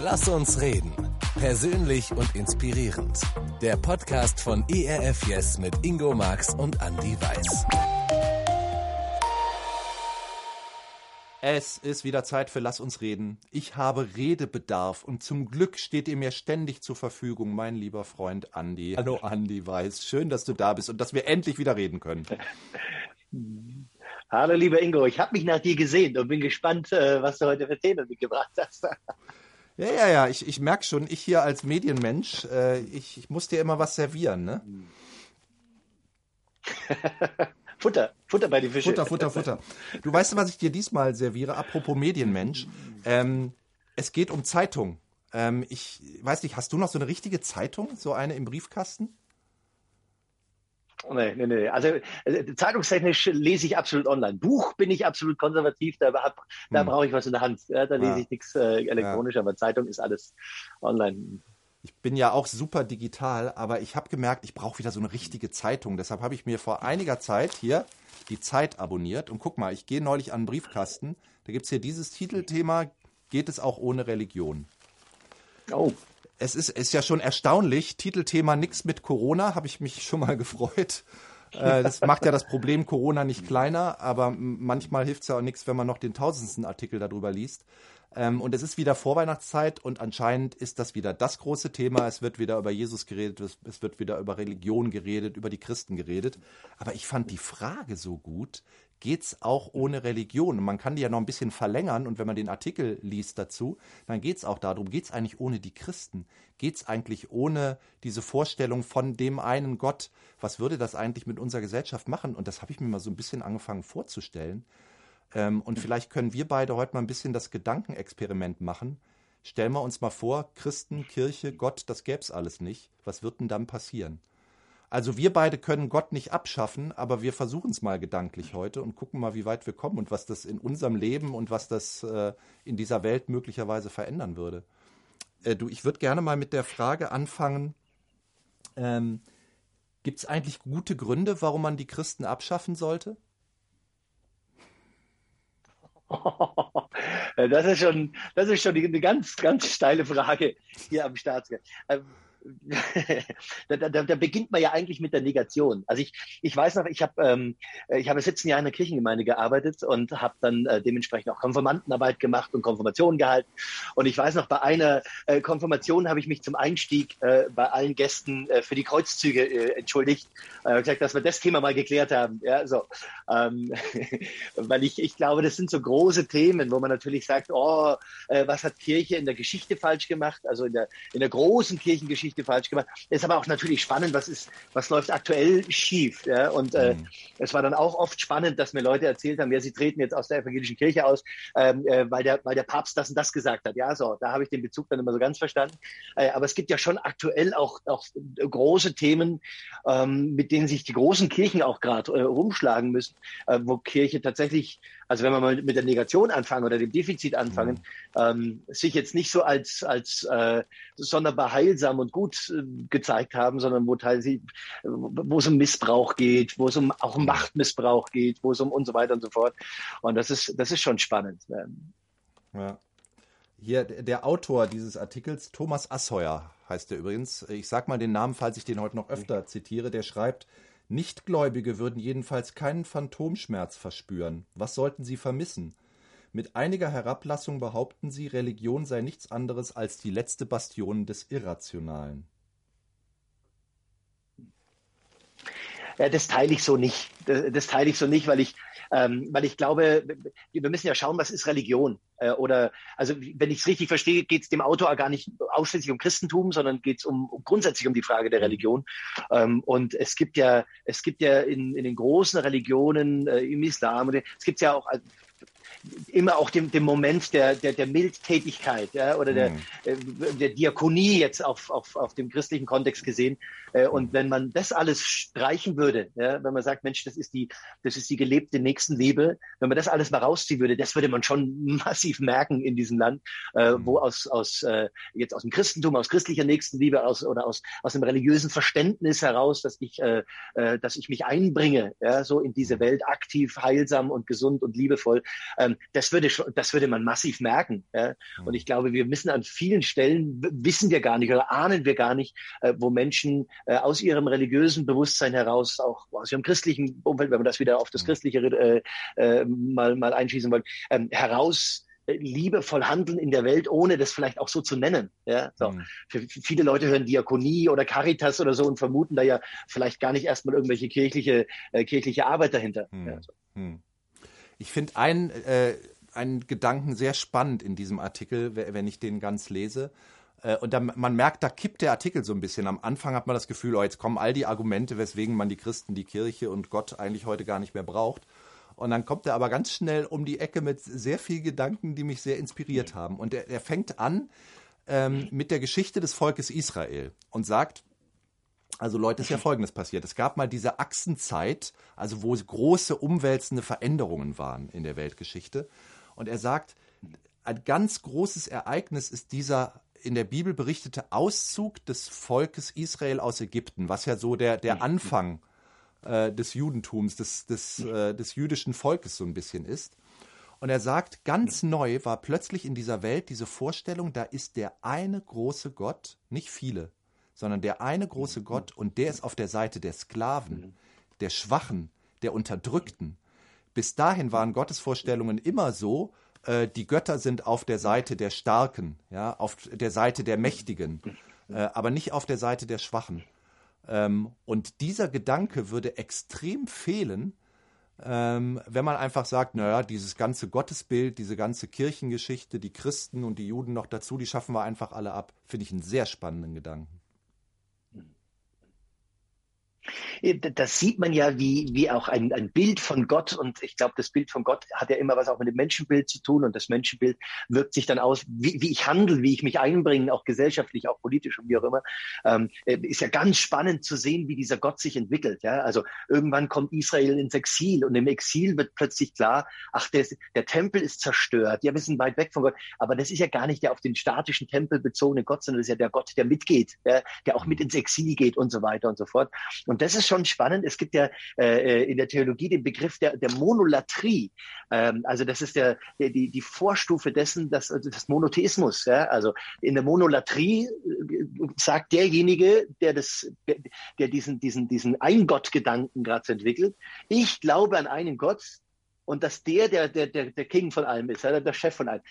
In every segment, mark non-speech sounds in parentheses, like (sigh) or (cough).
Lass uns reden. Persönlich und inspirierend. Der Podcast von ERF Yes mit Ingo Marx und Andy Weiß. Es ist wieder Zeit für Lass uns reden. Ich habe Redebedarf und zum Glück steht ihr mir ständig zur Verfügung, mein lieber Freund Andy. Hallo Andy Weiß, schön, dass du da bist und dass wir endlich wieder reden können. (laughs) Hallo lieber Ingo, ich habe mich nach dir gesehen und bin gespannt, äh, was du heute für Themen mitgebracht hast. Ja, ja, ja, ich, ich merke schon, ich hier als Medienmensch, äh, ich, ich muss dir immer was servieren, ne? (laughs) Futter, Futter bei den Fischen. Futter, Futter, Futter. Du weißt, was ich dir diesmal serviere, apropos Medienmensch. Ähm, es geht um Zeitung. Ähm, ich weiß nicht, hast du noch so eine richtige Zeitung, so eine im Briefkasten? Nee, nee, nee. Also äh, zeitungstechnisch lese ich absolut online. Buch bin ich absolut konservativ, da, hab, da hm. brauche ich was in der Hand. Ja, da lese ja. ich nichts äh, elektronisch, ja. aber Zeitung ist alles online. Ich bin ja auch super digital, aber ich habe gemerkt, ich brauche wieder so eine richtige Zeitung. Deshalb habe ich mir vor einiger Zeit hier die Zeit abonniert. Und guck mal, ich gehe neulich an den Briefkasten. Da gibt es hier dieses Titelthema, geht es auch ohne Religion. Oh es ist, ist ja schon erstaunlich. Titelthema Nix mit Corona, habe ich mich schon mal (laughs) gefreut. Äh, das macht ja das Problem Corona nicht kleiner, aber manchmal hilft es ja auch nichts, wenn man noch den tausendsten Artikel darüber liest. Ähm, und es ist wieder Vorweihnachtszeit und anscheinend ist das wieder das große Thema. Es wird wieder über Jesus geredet, es wird wieder über Religion geredet, über die Christen geredet. Aber ich fand die Frage so gut, geht's auch ohne Religion? Und man kann die ja noch ein bisschen verlängern und wenn man den Artikel liest dazu, dann geht's auch darum, geht's eigentlich ohne die Christen? Geht's eigentlich ohne diese Vorstellung von dem einen Gott? Was würde das eigentlich mit unserer Gesellschaft machen? Und das habe ich mir mal so ein bisschen angefangen vorzustellen. Ähm, und vielleicht können wir beide heute mal ein bisschen das Gedankenexperiment machen. Stellen wir uns mal vor, Christen, Kirche, Gott, das gäb's alles nicht. Was wird denn dann passieren? Also wir beide können Gott nicht abschaffen, aber wir versuchen es mal gedanklich heute und gucken mal, wie weit wir kommen und was das in unserem Leben und was das äh, in dieser Welt möglicherweise verändern würde. Äh, du, ich würde gerne mal mit der Frage anfangen, ähm, gibt es eigentlich gute Gründe, warum man die Christen abschaffen sollte? (laughs) Das ist schon, das ist schon eine ganz, ganz steile Frage hier am Start. Da, da, da beginnt man ja eigentlich mit der Negation. Also ich, ich weiß noch, ich habe ähm, ich habe 17 Jahre in der Kirchengemeinde gearbeitet und habe dann äh, dementsprechend auch Konfirmandenarbeit gemacht und Konfirmationen gehalten. Und ich weiß noch, bei einer äh, Konfirmation habe ich mich zum Einstieg äh, bei allen Gästen äh, für die Kreuzzüge äh, entschuldigt. Äh, gesagt, dass wir das Thema mal geklärt haben. Ja, so. Ähm, (laughs) weil ich, ich glaube, das sind so große Themen, wo man natürlich sagt, oh, äh, was hat Kirche in der Geschichte falsch gemacht? Also in der, in der großen Kirchengeschichte Geschichte falsch gemacht. Ist aber auch natürlich spannend, was ist, was läuft aktuell schief. Ja? Und äh, mhm. es war dann auch oft spannend, dass mir Leute erzählt haben, ja, sie treten jetzt aus der evangelischen Kirche aus, ähm, äh, weil, der, weil der Papst das und das gesagt hat. Ja, so, da habe ich den Bezug dann immer so ganz verstanden. Äh, aber es gibt ja schon aktuell auch, auch große Themen, ähm, mit denen sich die großen Kirchen auch gerade äh, rumschlagen müssen, äh, wo Kirche tatsächlich also wenn wir mal mit der Negation anfangen oder dem Defizit anfangen, mhm. ähm, sich jetzt nicht so als, als äh, sonderbar heilsam und gut äh, gezeigt haben, sondern wo teilweise, wo es um Missbrauch geht, wo es um auch um Machtmissbrauch geht, wo es um und so weiter und so fort. Und das ist, das ist schon spannend. Ja. Hier, der Autor dieses Artikels, Thomas Asheuer heißt er übrigens. Ich sag mal den Namen, falls ich den heute noch öfter zitiere. Der schreibt, Nichtgläubige würden jedenfalls keinen Phantomschmerz verspüren. Was sollten sie vermissen? Mit einiger Herablassung behaupten sie, Religion sei nichts anderes als die letzte Bastion des Irrationalen. Ja, das teile ich so nicht. Das, das teile ich so nicht, weil ich ähm, weil ich glaube, wir müssen ja schauen, was ist Religion? Äh, oder also wenn ich es richtig verstehe, geht es dem Autor gar nicht ausschließlich um Christentum, sondern geht es um, um, grundsätzlich um die Frage der. Religion. Ähm, und es gibt ja, es gibt ja in, in den großen Religionen, äh, im Islam, es gibt ja auch immer auch dem, dem Moment der, der, der Mildtätigkeit ja, oder der, mhm. äh, der Diakonie jetzt auf, auf, auf dem christlichen Kontext gesehen. Äh, und mhm. wenn man das alles streichen würde, ja, wenn man sagt, Mensch, das ist die, das ist die gelebte Nächstenliebe, wenn man das alles mal rausziehen würde, das würde man schon (laughs) massiv merken in diesem Land, äh, mhm. wo aus, aus äh, jetzt aus dem Christentum, aus christlicher Nächstenliebe aus, oder aus, aus dem religiösen Verständnis heraus, dass ich, äh, äh, dass ich mich einbringe, ja, so in diese Welt aktiv, heilsam und gesund und liebevoll, ähm, das würde schon, das würde man massiv merken. Ja? Und ich glaube, wir müssen an vielen Stellen wissen wir gar nicht oder ahnen wir gar nicht, äh, wo Menschen äh, aus ihrem religiösen Bewusstsein heraus, auch aus ihrem christlichen Umfeld, wenn man das wieder auf das Christliche äh, äh, mal mal einschießen wollen, ähm, heraus liebevoll handeln in der Welt, ohne das vielleicht auch so zu nennen. Ja, so. Mhm. Für viele Leute hören Diakonie oder Caritas oder so und vermuten da ja vielleicht gar nicht erstmal irgendwelche kirchliche, äh, kirchliche Arbeit dahinter. Mhm. Ja, so. mhm. Ich finde einen, äh, einen Gedanken sehr spannend in diesem Artikel, wenn ich den ganz lese. Äh, und da, man merkt, da kippt der Artikel so ein bisschen. Am Anfang hat man das Gefühl, oh, jetzt kommen all die Argumente, weswegen man die Christen, die Kirche und Gott eigentlich heute gar nicht mehr braucht. Und dann kommt er aber ganz schnell um die Ecke mit sehr vielen Gedanken, die mich sehr inspiriert haben. Und er, er fängt an ähm, mit der Geschichte des Volkes Israel und sagt, also Leute, ist ja Folgendes passiert. Es gab mal diese Achsenzeit, also wo große umwälzende Veränderungen waren in der Weltgeschichte. Und er sagt, ein ganz großes Ereignis ist dieser in der Bibel berichtete Auszug des Volkes Israel aus Ägypten, was ja so der, der Anfang äh, des Judentums, des, des, äh, des jüdischen Volkes so ein bisschen ist. Und er sagt, ganz neu war plötzlich in dieser Welt diese Vorstellung, da ist der eine große Gott, nicht viele, sondern der eine große Gott und der ist auf der Seite der Sklaven, der Schwachen, der Unterdrückten. Bis dahin waren Gottesvorstellungen immer so, äh, die Götter sind auf der Seite der Starken, ja, auf der Seite der Mächtigen, äh, aber nicht auf der Seite der Schwachen. Ähm, und dieser Gedanke würde extrem fehlen, ähm, wenn man einfach sagt, naja, dieses ganze Gottesbild, diese ganze Kirchengeschichte, die Christen und die Juden noch dazu, die schaffen wir einfach alle ab. Finde ich einen sehr spannenden Gedanken. Äh, das sieht man ja wie, wie auch ein, ein Bild von Gott. Und ich glaube, das Bild von Gott hat ja immer was auch mit dem Menschenbild zu tun. Und das Menschenbild wirkt sich dann aus, wie, wie ich handle, wie ich mich einbringe, auch gesellschaftlich, auch politisch und wie auch immer. Ähm, äh, ist ja ganz spannend zu sehen, wie dieser Gott sich entwickelt. Ja? Also irgendwann kommt Israel ins Exil und im Exil wird plötzlich klar, ach, der, der Tempel ist zerstört. Ja, wir sind weit weg von Gott. Aber das ist ja gar nicht der auf den statischen Tempel bezogene Gott, sondern das ist ja der Gott, der mitgeht, ja? der auch mit ins Exil geht und so weiter und so fort. Und das ist schon spannend. Es gibt ja äh, in der Theologie den Begriff der, der Monolatrie. Ähm, also das ist der, der, die, die Vorstufe dessen, das, das Monotheismus. Ja? Also in der Monolatrie äh, sagt derjenige, der das, der diesen, diesen, diesen Ein-Gott-Gedanken gerade entwickelt, ich glaube an einen Gott, und dass der der, der, der, King von allem ist, der Chef von allem.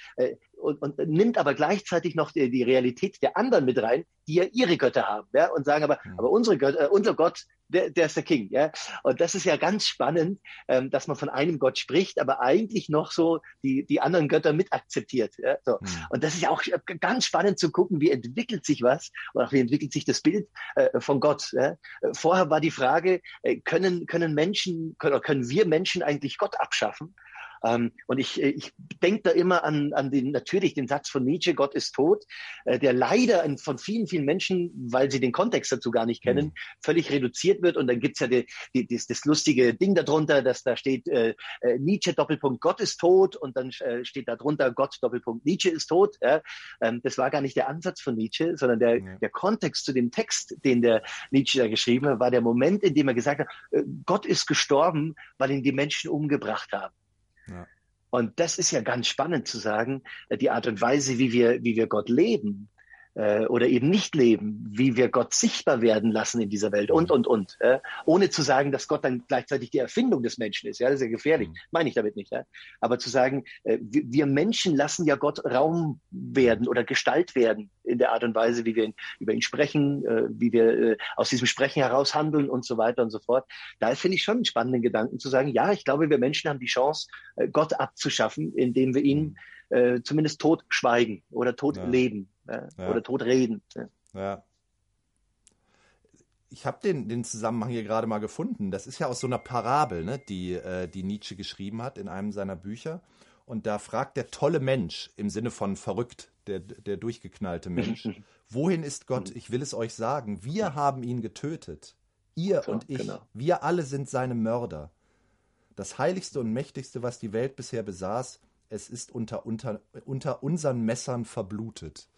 Äh, und, und nimmt aber gleichzeitig noch die, die Realität der anderen mit rein, die ja ihre Götter haben, ja, und sagen aber, mhm. aber unsere Götter, äh, unser Gott, der, der ist der King, ja. Und das ist ja ganz spannend, ähm, dass man von einem Gott spricht, aber eigentlich noch so die, die anderen Götter mit akzeptiert, ja. So. Mhm. Und das ist ja auch ganz spannend zu gucken, wie entwickelt sich was oder wie entwickelt sich das Bild äh, von Gott. Ja? Vorher war die Frage, äh, können, können Menschen, können, können wir Menschen eigentlich Gott abschaffen? Ähm, und ich, äh, ich denke da immer an, an den, natürlich den Satz von Nietzsche, Gott ist tot, äh, der leider von vielen, vielen Menschen, weil sie den Kontext dazu gar nicht kennen, mhm. völlig reduziert wird. Und dann gibt's ja die, die, das, das lustige Ding darunter, dass da steht äh, äh, Nietzsche Doppelpunkt Gott ist tot und dann äh, steht da drunter Gott Doppelpunkt Nietzsche ist tot. Ja? Ähm, das war gar nicht der Ansatz von Nietzsche, sondern der, ja. der Kontext zu dem Text, den der Nietzsche da geschrieben hat, war der Moment, in dem er gesagt hat, äh, Gott ist gestorben, weil ihn die Menschen umgebracht haben. Und das ist ja ganz spannend zu sagen, äh, die Art und Weise, wie wir, wie wir Gott leben, äh, oder eben nicht leben, wie wir Gott sichtbar werden lassen in dieser Welt und, und, und. Äh, ohne zu sagen, dass Gott dann gleichzeitig die Erfindung des Menschen ist. Ja, das ist ja gefährlich. Mhm. Meine ich damit nicht. Ja? Aber zu sagen, äh, wir Menschen lassen ja Gott Raum werden oder Gestalt werden in der Art und Weise, wie wir ihn, über ihn sprechen, äh, wie wir äh, aus diesem Sprechen heraus handeln und so weiter und so fort. Da finde ich schon einen spannenden Gedanken zu sagen, ja, ich glaube, wir Menschen haben die Chance, äh, Gott abzuschaffen, indem wir ihn mhm äh, zumindest tot schweigen oder tot ja. leben ja, ja. oder tot reden. Ja. Ich habe den, den Zusammenhang hier gerade mal gefunden. Das ist ja aus so einer Parabel, ne, die, äh, die Nietzsche geschrieben hat in einem seiner Bücher. Und da fragt der tolle Mensch im Sinne von verrückt, der, der durchgeknallte Mensch, (laughs) wohin ist Gott? Ich will es euch sagen. Wir haben ihn getötet. Ihr so, und ich. Genau. Wir alle sind seine Mörder. Das heiligste und mächtigste, was die Welt bisher besaß, es ist unter, unter, unter unseren Messern verblutet.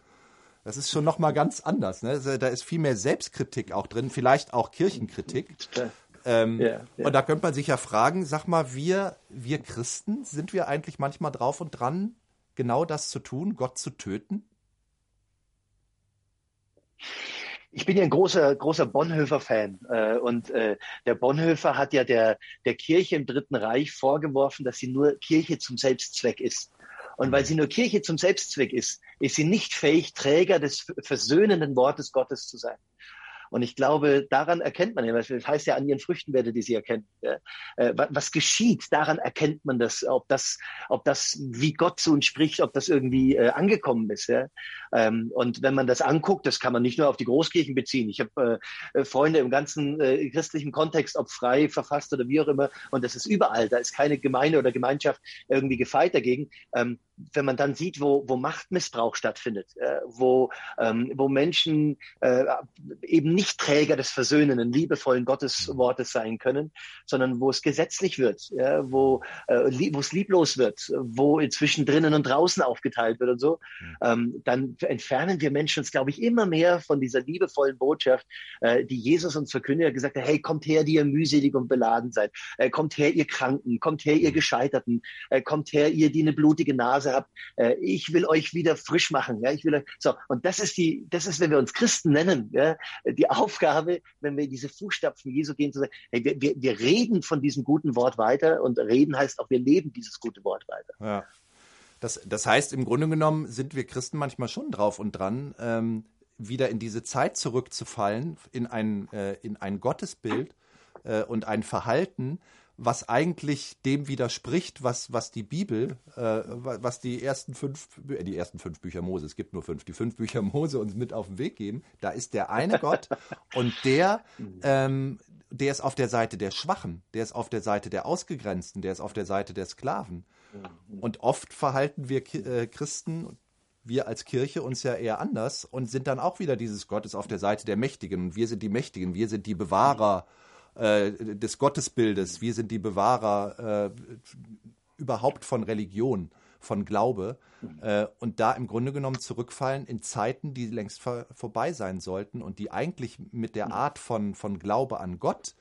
Das ist schon nochmal ganz anders. Ne? Da ist viel mehr Selbstkritik auch drin, vielleicht auch Kirchenkritik. Ähm, ja, ja. Und da könnte man sich ja fragen, sag mal, wir, wir Christen, sind wir eigentlich manchmal drauf und dran, genau das zu tun, Gott zu töten? Ich bin ja ein großer, großer Bonhoeffer-Fan. Äh, und äh, der Bonhoeffer hat ja der, der Kirche im Dritten Reich vorgeworfen, dass sie nur Kirche zum Selbstzweck ist. Und weil sie nur Kirche zum Selbstzweck ist, ist sie nicht fähig, Träger des versöhnenden Wortes Gottes zu sein. Und ich glaube, daran erkennt man das heißt ja, an ihren Früchten werdet ihr sie erkennen. Äh, was geschieht, daran erkennt man das, ob das, ob das, wie Gott zu uns spricht, ob das irgendwie äh, angekommen ist. Ähm, und wenn man das anguckt, das kann man nicht nur auf die Großkirchen beziehen. Ich habe äh, Freunde im ganzen christlichen Kontext, ob frei, verfasst oder wie auch immer, und das ist überall. Da ist keine Gemeinde oder Gemeinschaft irgendwie gefeit dagegen. Wenn man dann sieht, wo, wo Machtmissbrauch stattfindet, äh, wo, ähm, wo Menschen äh, eben nicht Träger des versöhnenden, liebevollen Gotteswortes sein können, sondern wo es gesetzlich wird, ja, wo äh, wo es lieblos wird, wo inzwischen drinnen und draußen aufgeteilt wird und so, ähm, dann entfernen wir Menschen uns, glaube ich, immer mehr von dieser liebevollen Botschaft, äh, die Jesus uns verkündet. Hat, gesagt hat, hey, kommt her, die ihr mühselig und beladen seid, äh, kommt her, ihr Kranken, kommt her, ihr Gescheiterten, äh, kommt her, ihr, die eine blutige Nase habt, äh, ich will euch wieder frisch machen, ja, ich will, so, und das ist die, das ist, wenn wir uns Christen nennen, ja, die Aufgabe, wenn wir diese Fußstapfen Jesu gehen, zu sagen, hey, wir, wir, wir reden von diesem guten Wort weiter und reden heißt auch, wir leben dieses gute Wort weiter. Ja. Das, das heißt, im Grunde genommen sind wir Christen manchmal schon drauf und dran, ähm, wieder in diese Zeit zurückzufallen, in ein, äh, in ein Gottesbild äh, und ein Verhalten, was eigentlich dem widerspricht, was, was die Bibel, äh, was die ersten fünf, äh, die ersten fünf Bücher Mose, es gibt nur fünf, die fünf Bücher Mose uns mit auf den Weg geben. Da ist der eine Gott (laughs) und der, ähm, der ist auf der Seite der Schwachen, der ist auf der Seite der Ausgegrenzten, der ist auf der Seite der Sklaven. Und oft verhalten wir äh, Christen, wir als Kirche uns ja eher anders und sind dann auch wieder dieses Gott ist auf der Seite der Mächtigen und wir sind die Mächtigen, wir sind die Bewahrer äh, des Gottesbildes, wir sind die Bewahrer äh, überhaupt von Religion, von Glaube äh, und da im Grunde genommen zurückfallen in Zeiten, die längst vor, vorbei sein sollten und die eigentlich mit der Art von, von Glaube an Gott,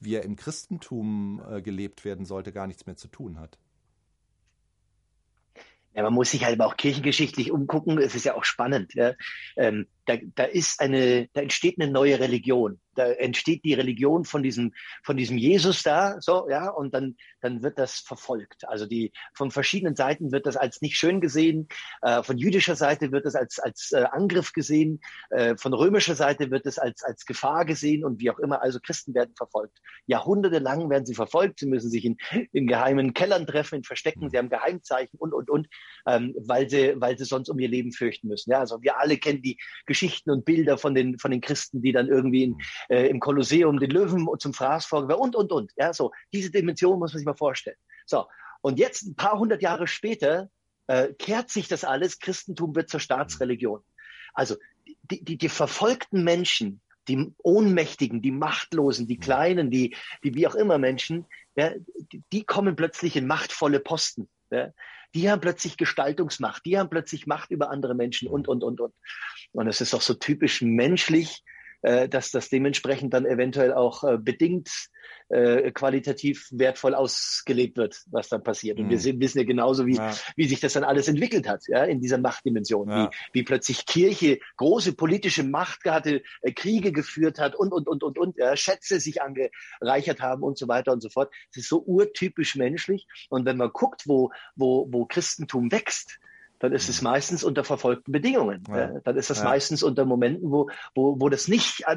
wie er im Christentum äh, gelebt werden sollte, gar nichts mehr zu tun hat. Ja, man muss sich halt auch kirchengeschichtlich umgucken. Es ist ja auch spannend. Ja. Ähm, da, da ist eine, da entsteht eine neue Religion da entsteht die Religion von diesem, von diesem Jesus da, so, ja, und dann, dann wird das verfolgt. Also die, von verschiedenen Seiten wird das als nicht schön gesehen, äh, von jüdischer Seite wird das als, als äh, Angriff gesehen, äh, von römischer Seite wird es als, als Gefahr gesehen und wie auch immer, also Christen werden verfolgt. Jahrhunderte lang werden sie verfolgt, sie müssen sich in, in geheimen Kellern treffen, in Verstecken, sie haben Geheimzeichen und, und, und, ähm, weil sie, weil sie sonst um ihr Leben fürchten müssen. Ja, also wir alle kennen die Geschichten und Bilder von den, von den Christen, die dann irgendwie in, äh, im Kolosseum den Löwen zum Fraß vorgewerfen und, und, und. Ja, so. Diese Dimension muss man sich mal vorstellen. So. Und jetzt, ein paar hundert Jahre später, äh, kehrt sich das alles. Christentum wird zur Staatsreligion. Also, die, die, die verfolgten Menschen, die Ohnmächtigen, die Machtlosen, die Kleinen, die, die wie auch immer Menschen, ja, die, die kommen plötzlich in machtvolle Posten. Ja. Die haben plötzlich Gestaltungsmacht, die haben plötzlich Macht über andere Menschen und, und, und, und. Und es ist auch so typisch menschlich, dass das dementsprechend dann eventuell auch äh, bedingt äh, qualitativ wertvoll ausgelegt wird, was dann passiert. Und mhm. wir sehen, wissen ja genauso, wie, ja. wie sich das dann alles entwickelt hat, ja, in dieser Machtdimension, ja. wie, wie plötzlich Kirche große politische Macht hatte, äh, Kriege geführt hat und, und, und, und, und, ja, Schätze sich angereichert haben und so weiter und so fort. Es ist so urtypisch menschlich. Und wenn man guckt, wo, wo, wo Christentum wächst, dann ist es meistens unter verfolgten Bedingungen. Ja. Dann ist das ja. meistens unter Momenten, wo, wo, wo das nicht äh,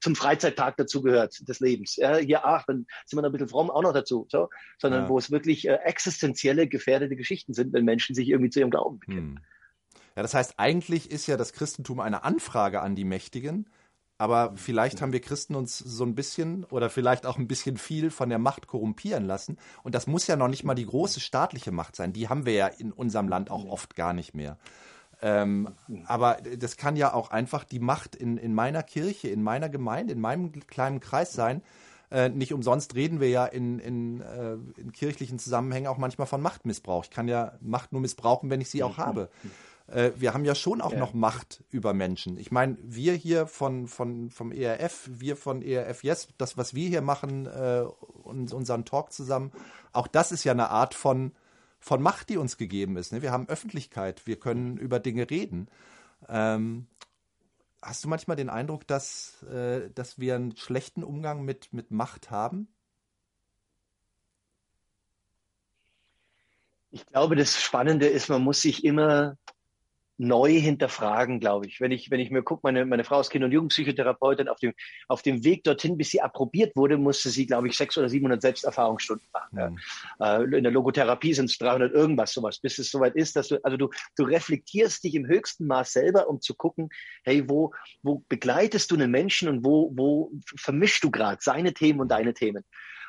zum Freizeittag dazu gehört des Lebens. Ja, hier, ach, dann sind wir noch ein bisschen fromm auch noch dazu, so, sondern ja. wo es wirklich äh, existenzielle, gefährdete Geschichten sind, wenn Menschen sich irgendwie zu ihrem Glauben bekennen. Hm. Ja, das heißt, eigentlich ist ja das Christentum eine Anfrage an die Mächtigen, aber vielleicht haben wir Christen uns so ein bisschen oder vielleicht auch ein bisschen viel von der Macht korrumpieren lassen. Und das muss ja noch nicht mal die große staatliche Macht sein. Die haben wir ja in unserem Land auch oft gar nicht mehr. Ähm, aber das kann ja auch einfach die Macht in, in meiner Kirche, in meiner Gemeinde, in meinem kleinen Kreis sein. Äh, nicht umsonst reden wir ja in, in, äh, in kirchlichen Zusammenhängen auch manchmal von Machtmissbrauch. Ich kann ja Macht nur missbrauchen, wenn ich sie auch habe. Äh, wir haben ja schon auch ja. noch Macht über Menschen. Ich meine, wir hier von, von, vom ERF, wir von ERF Yes, das, was wir hier machen äh, und unseren Talk zusammen, auch das ist ja eine Art von, von Macht, die uns gegeben ist. Ne? Wir haben Öffentlichkeit, wir können über Dinge reden. Ähm, hast du manchmal den Eindruck, dass, äh, dass wir einen schlechten Umgang mit, mit Macht haben? Ich glaube, das Spannende ist, man muss sich immer neu hinterfragen, glaube ich. Wenn ich, wenn ich mir gucke, meine, meine Frau ist Kinder- und Jugendpsychotherapeutin, auf dem, auf dem Weg dorthin, bis sie approbiert wurde, musste sie, glaube ich, 600 oder 700 Selbsterfahrungsstunden machen. Ja. Mhm. Äh, in der Logotherapie sind es 300 irgendwas, sowas, bis es soweit ist, dass du, also du, du reflektierst dich im höchsten Maß selber, um zu gucken, hey, wo, wo begleitest du einen Menschen und wo, wo vermischst du gerade seine Themen und deine Themen?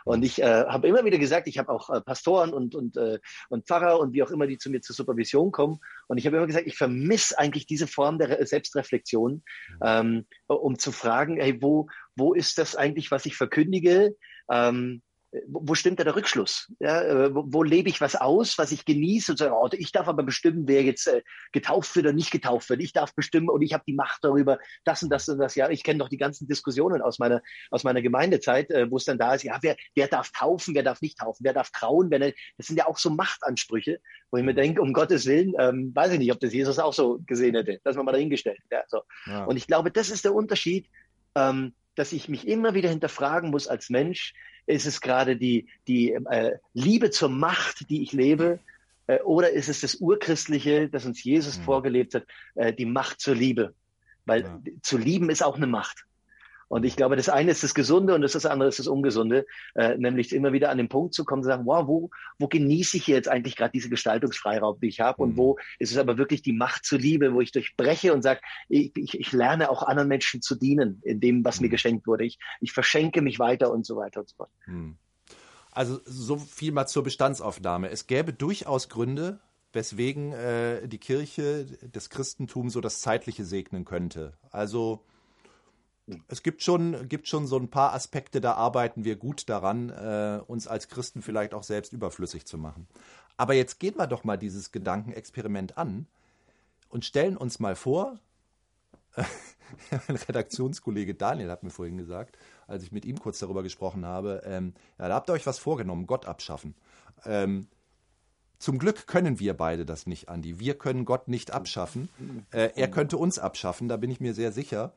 Und ich äh, habe immer wieder gesagt, ich habe auch äh, Pastoren und, und, äh, und Pfarrer und wie auch immer, die zu mir zur Supervision kommen. Und ich habe immer gesagt, ich vermisse eigentlich diese Form der Selbstreflexion, ähm, um zu fragen, hey, wo, wo ist das eigentlich, was ich verkündige? Ähm, wo stimmt da der Rückschluss? Ja, äh, wo, wo lebe ich was aus, was ich genieße und sage, oh, ich darf aber bestimmen, wer jetzt äh, getauft wird oder nicht getauft wird. Ich darf bestimmen und ich habe die Macht darüber, das und das und das. Ja, ich kenne doch die ganzen Diskussionen aus meiner aus meiner Gemeindezeit, äh, wo es dann da ist, ja, wer, wer darf taufen, wer darf nicht taufen, wer darf trauen, wer nicht. Das sind ja auch so Machtansprüche, wo ich mir denke, um Gottes Willen, ähm, weiß ich nicht, ob das Jesus auch so gesehen hätte, dass man mal dahingestellt. Ja, so. Ja. Und ich glaube, das ist der Unterschied, ähm, dass ich mich immer wieder hinterfragen muss als Mensch, ist es gerade die, die äh, Liebe zur Macht, die ich lebe? Äh, oder ist es das Urchristliche, das uns Jesus mhm. vorgelebt hat, äh, die Macht zur Liebe? Weil ja. zu lieben ist auch eine Macht. Und ich glaube, das eine ist das Gesunde und das andere ist das Ungesunde, äh, nämlich immer wieder an den Punkt zu kommen, zu sagen, wow, wo, wo genieße ich jetzt eigentlich gerade diese Gestaltungsfreiraum, die ich habe mhm. und wo ist es aber wirklich die Macht zur Liebe, wo ich durchbreche und sage, ich, ich, ich lerne auch anderen Menschen zu dienen in dem, was mhm. mir geschenkt wurde. Ich, ich verschenke mich weiter und so weiter und so fort. Mhm. Also so viel mal zur Bestandsaufnahme. Es gäbe durchaus Gründe, weswegen äh, die Kirche das Christentum so das Zeitliche segnen könnte. Also es gibt schon, gibt schon so ein paar Aspekte, da arbeiten wir gut daran, äh, uns als Christen vielleicht auch selbst überflüssig zu machen. Aber jetzt gehen wir doch mal dieses Gedankenexperiment an und stellen uns mal vor, (laughs) mein Redaktionskollege Daniel hat mir vorhin gesagt, als ich mit ihm kurz darüber gesprochen habe, ähm, ja, da habt ihr euch was vorgenommen, Gott abschaffen. Ähm, zum Glück können wir beide das nicht, Andi. Wir können Gott nicht abschaffen. Äh, er könnte uns abschaffen, da bin ich mir sehr sicher.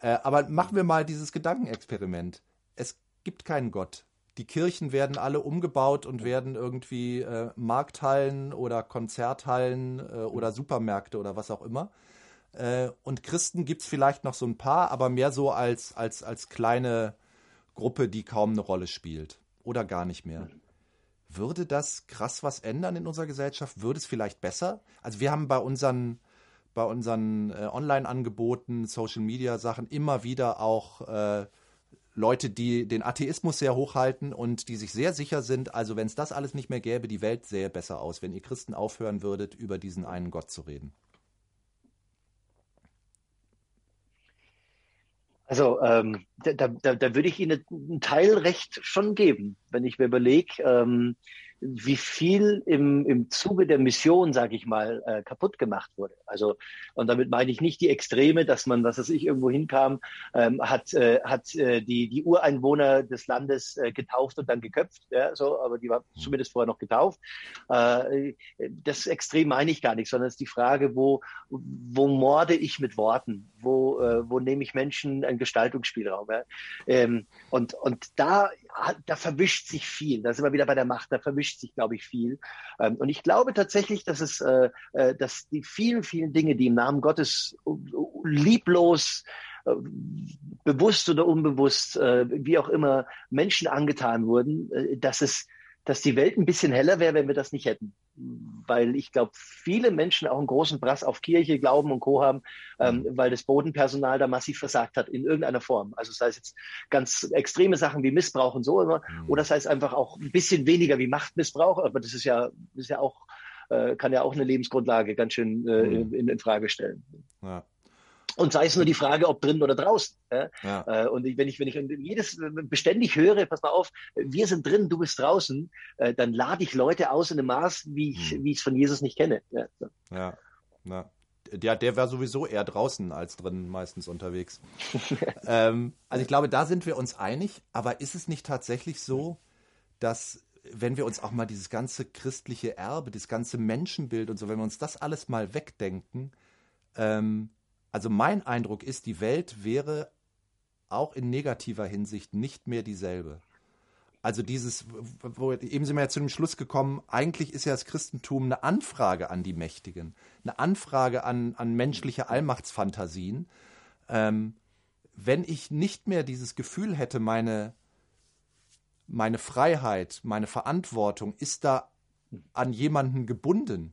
Äh, aber machen wir mal dieses Gedankenexperiment. Es gibt keinen Gott. Die Kirchen werden alle umgebaut und werden irgendwie äh, Markthallen oder Konzerthallen äh, oder Supermärkte oder was auch immer. Äh, und Christen gibt es vielleicht noch so ein paar, aber mehr so als, als, als kleine Gruppe, die kaum eine Rolle spielt. Oder gar nicht mehr. Würde das krass was ändern in unserer Gesellschaft? Würde es vielleicht besser? Also wir haben bei unseren bei unseren äh, Online-Angeboten, Social-Media-Sachen immer wieder auch äh, Leute, die den Atheismus sehr hochhalten und die sich sehr sicher sind, also wenn es das alles nicht mehr gäbe, die Welt sähe besser aus, wenn ihr Christen aufhören würdet, über diesen einen Gott zu reden. Also ähm, da, da, da würde ich Ihnen ein Teilrecht schon geben, wenn ich mir überlege, ähm, wie viel im, im Zuge der Mission, sage ich mal, äh, kaputt gemacht wurde. Also und damit meine ich nicht die Extreme, dass man, was weiß ich, irgendwo hinkam, ähm, hat, äh, hat äh, die, die Ureinwohner des Landes äh, getauft und dann geköpft, ja, so, aber die war mhm. zumindest vorher noch getauft. Äh, das Extrem meine ich gar nicht, sondern es ist die Frage, wo, wo morde ich mit Worten? Wo, äh, wo nehme ich Menschen einen Gestaltungsspielraum? Ja? Ähm, und, und da, da verwischt sich viel. Da sind wir wieder bei der Macht, da verwischt vermischt sich, glaube ich, viel. Ähm, und ich glaube tatsächlich, dass es, äh, äh, dass die vielen, vielen Dinge, die im Namen Gottes lieblos äh, bewusst oder unbewusst, wie auch immer, Menschen angetan wurden, dass es dass die Welt ein bisschen heller wäre, wenn wir das nicht hätten. Weil ich glaube, viele Menschen auch einen großen Brass auf Kirche, Glauben und Co. haben, ähm, mhm. weil das Bodenpersonal da massiv versagt hat, in irgendeiner Form. Also sei es jetzt ganz extreme Sachen wie Missbrauch und so immer, mhm. oder sei es einfach auch ein bisschen weniger wie Machtmissbrauch, aber das ist ja, ist ja auch, äh, kann ja auch eine Lebensgrundlage ganz schön äh, mhm. in, in Frage stellen. Ja. Und sei es nur die Frage, ob drin oder draußen. Ja. Äh, und wenn ich, wenn ich jedes beständig höre, pass mal auf, wir sind drin, du bist draußen, äh, dann lade ich Leute aus in einem Maß, wie ich, hm. wie ich es von Jesus nicht kenne. Ja, ja. ja. ja, der wäre sowieso eher draußen als drin meistens unterwegs. (laughs) ähm, also ich glaube, da sind wir uns einig, aber ist es nicht tatsächlich so, dass wenn wir uns auch mal dieses ganze christliche Erbe, das ganze Menschenbild und so, wenn wir uns das alles mal wegdenken, ähm, also mein Eindruck ist, die Welt wäre auch in negativer Hinsicht nicht mehr dieselbe. Also dieses, wo, eben sind wir ja zu dem Schluss gekommen, eigentlich ist ja das Christentum eine Anfrage an die Mächtigen, eine Anfrage an, an menschliche Allmachtsfantasien. Ähm, wenn ich nicht mehr dieses Gefühl hätte, meine, meine Freiheit, meine Verantwortung ist da an jemanden gebunden,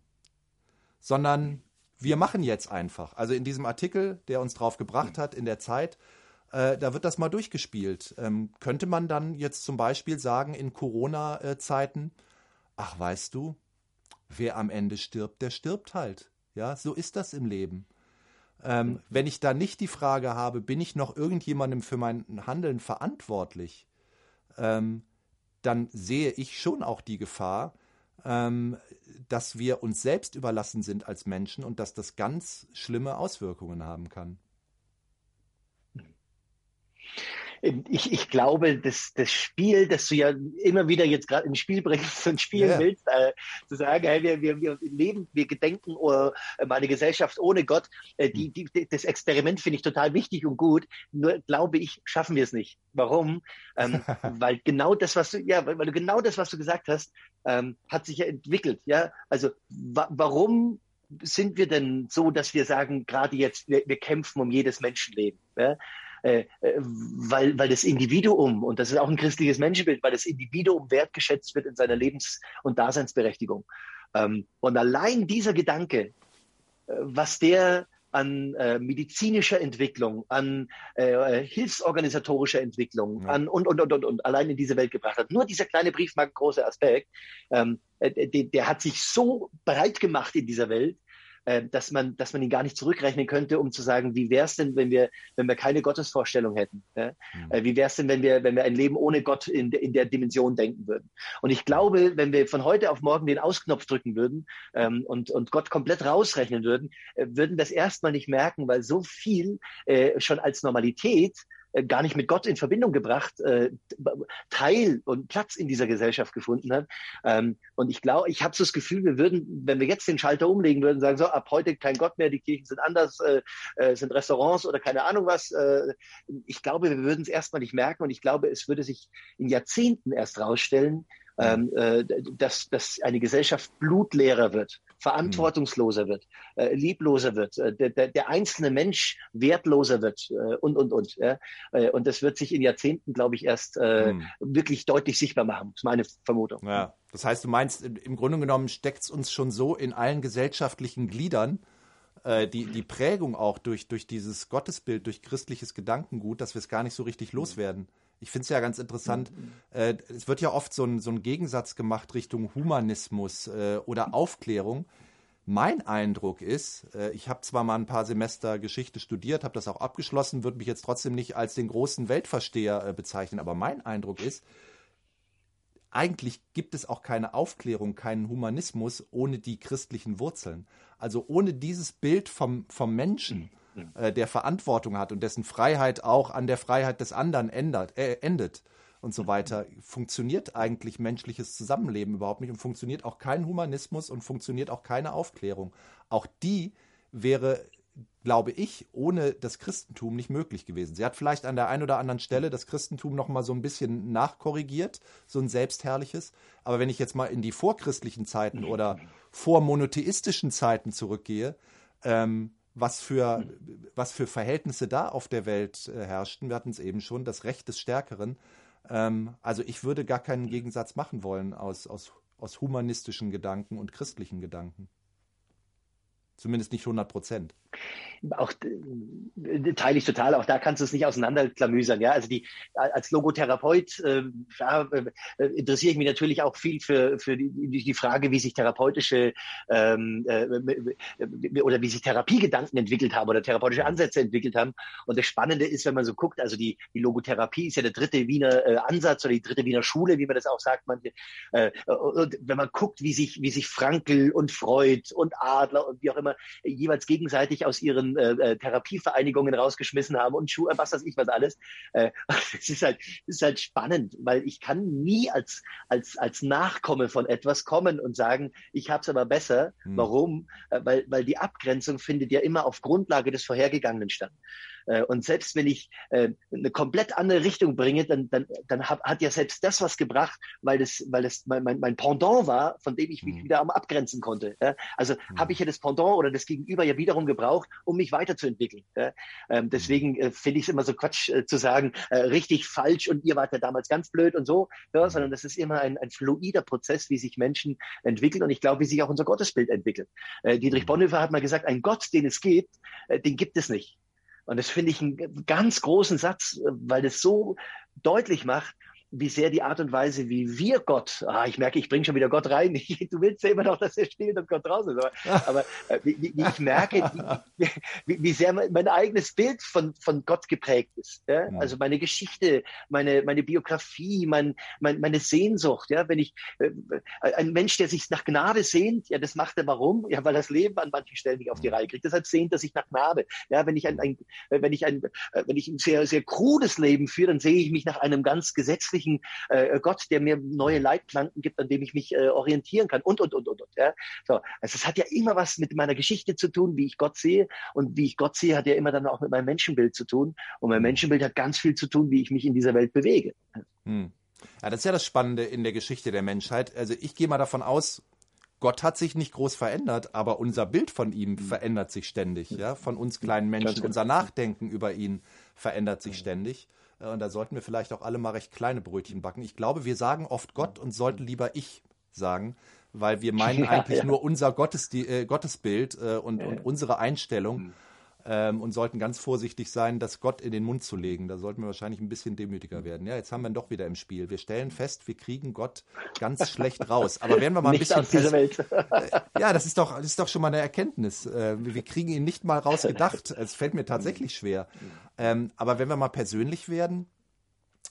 sondern wir machen jetzt einfach. Also in diesem Artikel, der uns drauf gebracht hat in der Zeit, äh, da wird das mal durchgespielt. Ähm, könnte man dann jetzt zum Beispiel sagen, in Corona-Zeiten, ach weißt du, wer am Ende stirbt, der stirbt halt. Ja, so ist das im Leben. Ähm, wenn ich da nicht die Frage habe, bin ich noch irgendjemandem für mein Handeln verantwortlich, ähm, dann sehe ich schon auch die Gefahr, ähm, dass wir uns selbst überlassen sind als Menschen und dass das ganz schlimme Auswirkungen haben kann. Ich, ich glaube, das, das Spiel, das du ja immer wieder jetzt gerade ins Spiel bringst und spielen yeah. willst, äh, zu sagen, hey, wir, wir, wir leben, wir gedenken oder äh, eine Gesellschaft ohne Gott, äh, die, die, das Experiment finde ich total wichtig und gut. Nur glaube ich, schaffen wir es nicht. Warum? Ähm, (laughs) weil genau das, was du, ja, weil, weil du genau das, was du gesagt hast, ähm, hat sich ja entwickelt. Ja, also wa warum sind wir denn so, dass wir sagen, gerade jetzt, wir, wir kämpfen um jedes Menschenleben? Ja? Äh, äh, weil, weil das Individuum, und das ist auch ein christliches Menschenbild, weil das Individuum wertgeschätzt wird in seiner Lebens- und Daseinsberechtigung. Ähm, und allein dieser Gedanke, äh, was der an äh, medizinischer Entwicklung, an äh, hilfsorganisatorischer Entwicklung, ja. an und, und, und, und, und allein in diese Welt gebracht hat. Nur dieser kleine Briefmarken große Aspekt, ähm, äh, der, der hat sich so breit gemacht in dieser Welt, äh, dass man, dass man ihn gar nicht zurückrechnen könnte, um zu sagen, wie wäre es denn, wenn wir, wenn wir keine Gottesvorstellung hätten? Ja? Mhm. Äh, wie wäre es denn, wenn wir, wenn wir ein Leben ohne Gott in, in der Dimension denken würden? Und ich glaube, wenn wir von heute auf morgen den Ausknopf drücken würden ähm, und, und Gott komplett rausrechnen würden, äh, würden das erstmal nicht merken, weil so viel äh, schon als Normalität gar nicht mit Gott in Verbindung gebracht, äh, Teil und Platz in dieser Gesellschaft gefunden hat. Ähm, und ich glaube, ich habe so das Gefühl, wir würden, wenn wir jetzt den Schalter umlegen würden, sagen so, ab heute kein Gott mehr, die Kirchen sind anders, äh, äh, sind Restaurants oder keine Ahnung was. Äh, ich glaube, wir würden es erstmal nicht merken und ich glaube, es würde sich in Jahrzehnten erst rausstellen, ähm, äh, dass, dass eine Gesellschaft blutleerer wird, verantwortungsloser wird, äh, liebloser wird, äh, der, der, einzelne Mensch wertloser wird äh, und, und, und. Ja? Äh, und das wird sich in Jahrzehnten, glaube ich, erst äh, mhm. wirklich deutlich sichtbar machen, ist meine Vermutung. Ja, das heißt, du meinst, im Grunde genommen steckt es uns schon so in allen gesellschaftlichen Gliedern, äh, die, die Prägung auch durch, durch dieses Gottesbild, durch christliches Gedankengut, dass wir es gar nicht so richtig loswerden. Ich finde es ja ganz interessant. Mhm. Äh, es wird ja oft so ein, so ein Gegensatz gemacht Richtung Humanismus äh, oder Aufklärung. Mein Eindruck ist, äh, ich habe zwar mal ein paar Semester Geschichte studiert, habe das auch abgeschlossen, würde mich jetzt trotzdem nicht als den großen Weltversteher äh, bezeichnen, aber mein Eindruck ist, eigentlich gibt es auch keine Aufklärung, keinen Humanismus ohne die christlichen Wurzeln. Also ohne dieses Bild vom, vom Menschen äh, der Verantwortung hat und dessen Freiheit auch an der Freiheit des anderen ändert, äh, endet und so weiter, funktioniert eigentlich menschliches Zusammenleben überhaupt nicht und funktioniert auch kein Humanismus und funktioniert auch keine Aufklärung. Auch die wäre, glaube ich, ohne das Christentum nicht möglich gewesen. Sie hat vielleicht an der einen oder anderen Stelle das Christentum noch mal so ein bisschen nachkorrigiert, so ein selbstherrliches. Aber wenn ich jetzt mal in die vorchristlichen Zeiten oder vormonotheistischen Zeiten zurückgehe, ähm, was für, was für Verhältnisse da auf der Welt äh, herrschten. Wir hatten es eben schon, das Recht des Stärkeren. Ähm, also ich würde gar keinen Gegensatz machen wollen aus, aus, aus humanistischen Gedanken und christlichen Gedanken. Zumindest nicht 100 Prozent. auch äh, teile ich total, auch da kannst du es nicht auseinanderklamüsern. Ja? Also die, als Logotherapeut äh, ja, äh, interessiere ich mich natürlich auch viel für, für die, die Frage, wie sich therapeutische ähm, äh, oder wie sich Therapiegedanken entwickelt haben oder therapeutische Ansätze entwickelt haben. Und das Spannende ist, wenn man so guckt, also die, die Logotherapie ist ja der dritte Wiener äh, Ansatz oder die dritte Wiener Schule, wie man das auch sagt. Äh, und wenn man guckt, wie sich, wie sich Frankl und Freud und Adler und wie auch immer jeweils gegenseitig aus ihren äh, äh, Therapievereinigungen rausgeschmissen haben und Schuhe, was weiß ich was alles. Äh, (laughs) es ist halt, es ist halt spannend, weil ich kann nie als, als, als Nachkomme von etwas kommen und sagen, ich habe es aber besser. Hm. Warum? Äh, weil, weil die Abgrenzung findet ja immer auf Grundlage des Vorhergegangenen statt. Äh, und selbst wenn ich äh, eine komplett andere Richtung bringe, dann, dann, dann hat, hat ja selbst das was gebracht, weil das, weil das mein, mein, mein Pendant war, von dem ich mich mhm. wieder am abgrenzen konnte. Also mhm. habe ich ja das Pendant oder das Gegenüber ja wiederum gebraucht, um mich weiterzuentwickeln. Ähm, deswegen äh, finde ich es immer so Quatsch zu sagen, richtig, falsch und ihr wart ja damals ganz blöd und so, ja, sondern das ist immer ein, ein fluider Prozess, wie sich Menschen entwickeln und ich glaube, wie sich auch unser Gottesbild entwickelt. Dietrich mhm. Bonhoeffer hat mal gesagt, ein Gott, den es gibt, den gibt es nicht. Und das finde ich einen ganz großen Satz, weil das so deutlich macht, wie sehr die Art und Weise, wie wir Gott, ah, ich merke, ich bringe schon wieder Gott rein, (laughs) du willst ja immer noch, dass er spielt und Gott draußen ist, aber, (laughs) aber äh, wie, wie, ich merke, wie, wie, sehr mein, mein, eigenes Bild von, von Gott geprägt ist. Ja? ja? Also meine Geschichte, meine, meine Biografie, mein, mein, meine Sehnsucht. Ja? Wenn ich, äh, ein Mensch, der sich nach Gnade sehnt, ja, das macht er warum? Ja, weil das Leben an manchen Stellen nicht auf die Reihe kriegt. Deshalb sehnt er sich nach Gnade. Ja, wenn ich ein, ein wenn ich ein, wenn ich ein sehr, sehr krudes Leben führe, dann sehe ich mich nach einem ganz gesetzlichen göttlichen äh, Gott, der mir neue Leitplanken gibt, an dem ich mich äh, orientieren kann und, und, und, und, und. Ja? So, also es hat ja immer was mit meiner Geschichte zu tun, wie ich Gott sehe. Und wie ich Gott sehe, hat ja immer dann auch mit meinem Menschenbild zu tun. Und mein Menschenbild hat ganz viel zu tun, wie ich mich in dieser Welt bewege. Hm. Ja, das ist ja das Spannende in der Geschichte der Menschheit. Also ich gehe mal davon aus, Gott hat sich nicht groß verändert, aber unser Bild von ihm mhm. verändert sich ständig, ja, von uns kleinen Menschen. Genau. Unser Nachdenken über ihn verändert sich ständig. Äh, und da sollten wir vielleicht auch alle mal recht kleine Brötchen backen. Ich glaube, wir sagen oft Gott und sollten lieber ich sagen, weil wir meinen (laughs) ja, eigentlich ja. nur unser Gottes, äh, Gottesbild äh, und, und, unsere Einstellung. Ähm, und sollten ganz vorsichtig sein, das Gott in den Mund zu legen. Da sollten wir wahrscheinlich ein bisschen demütiger werden. Ja, jetzt haben wir ihn doch wieder im Spiel. Wir stellen fest, wir kriegen Gott ganz (laughs) schlecht raus. Aber werden wir mal ein bisschen fest, äh, Ja, das ist doch, das ist doch schon mal eine Erkenntnis. Äh, wir kriegen ihn nicht mal rausgedacht. Es fällt mir tatsächlich schwer. Ähm, aber wenn wir mal persönlich werden,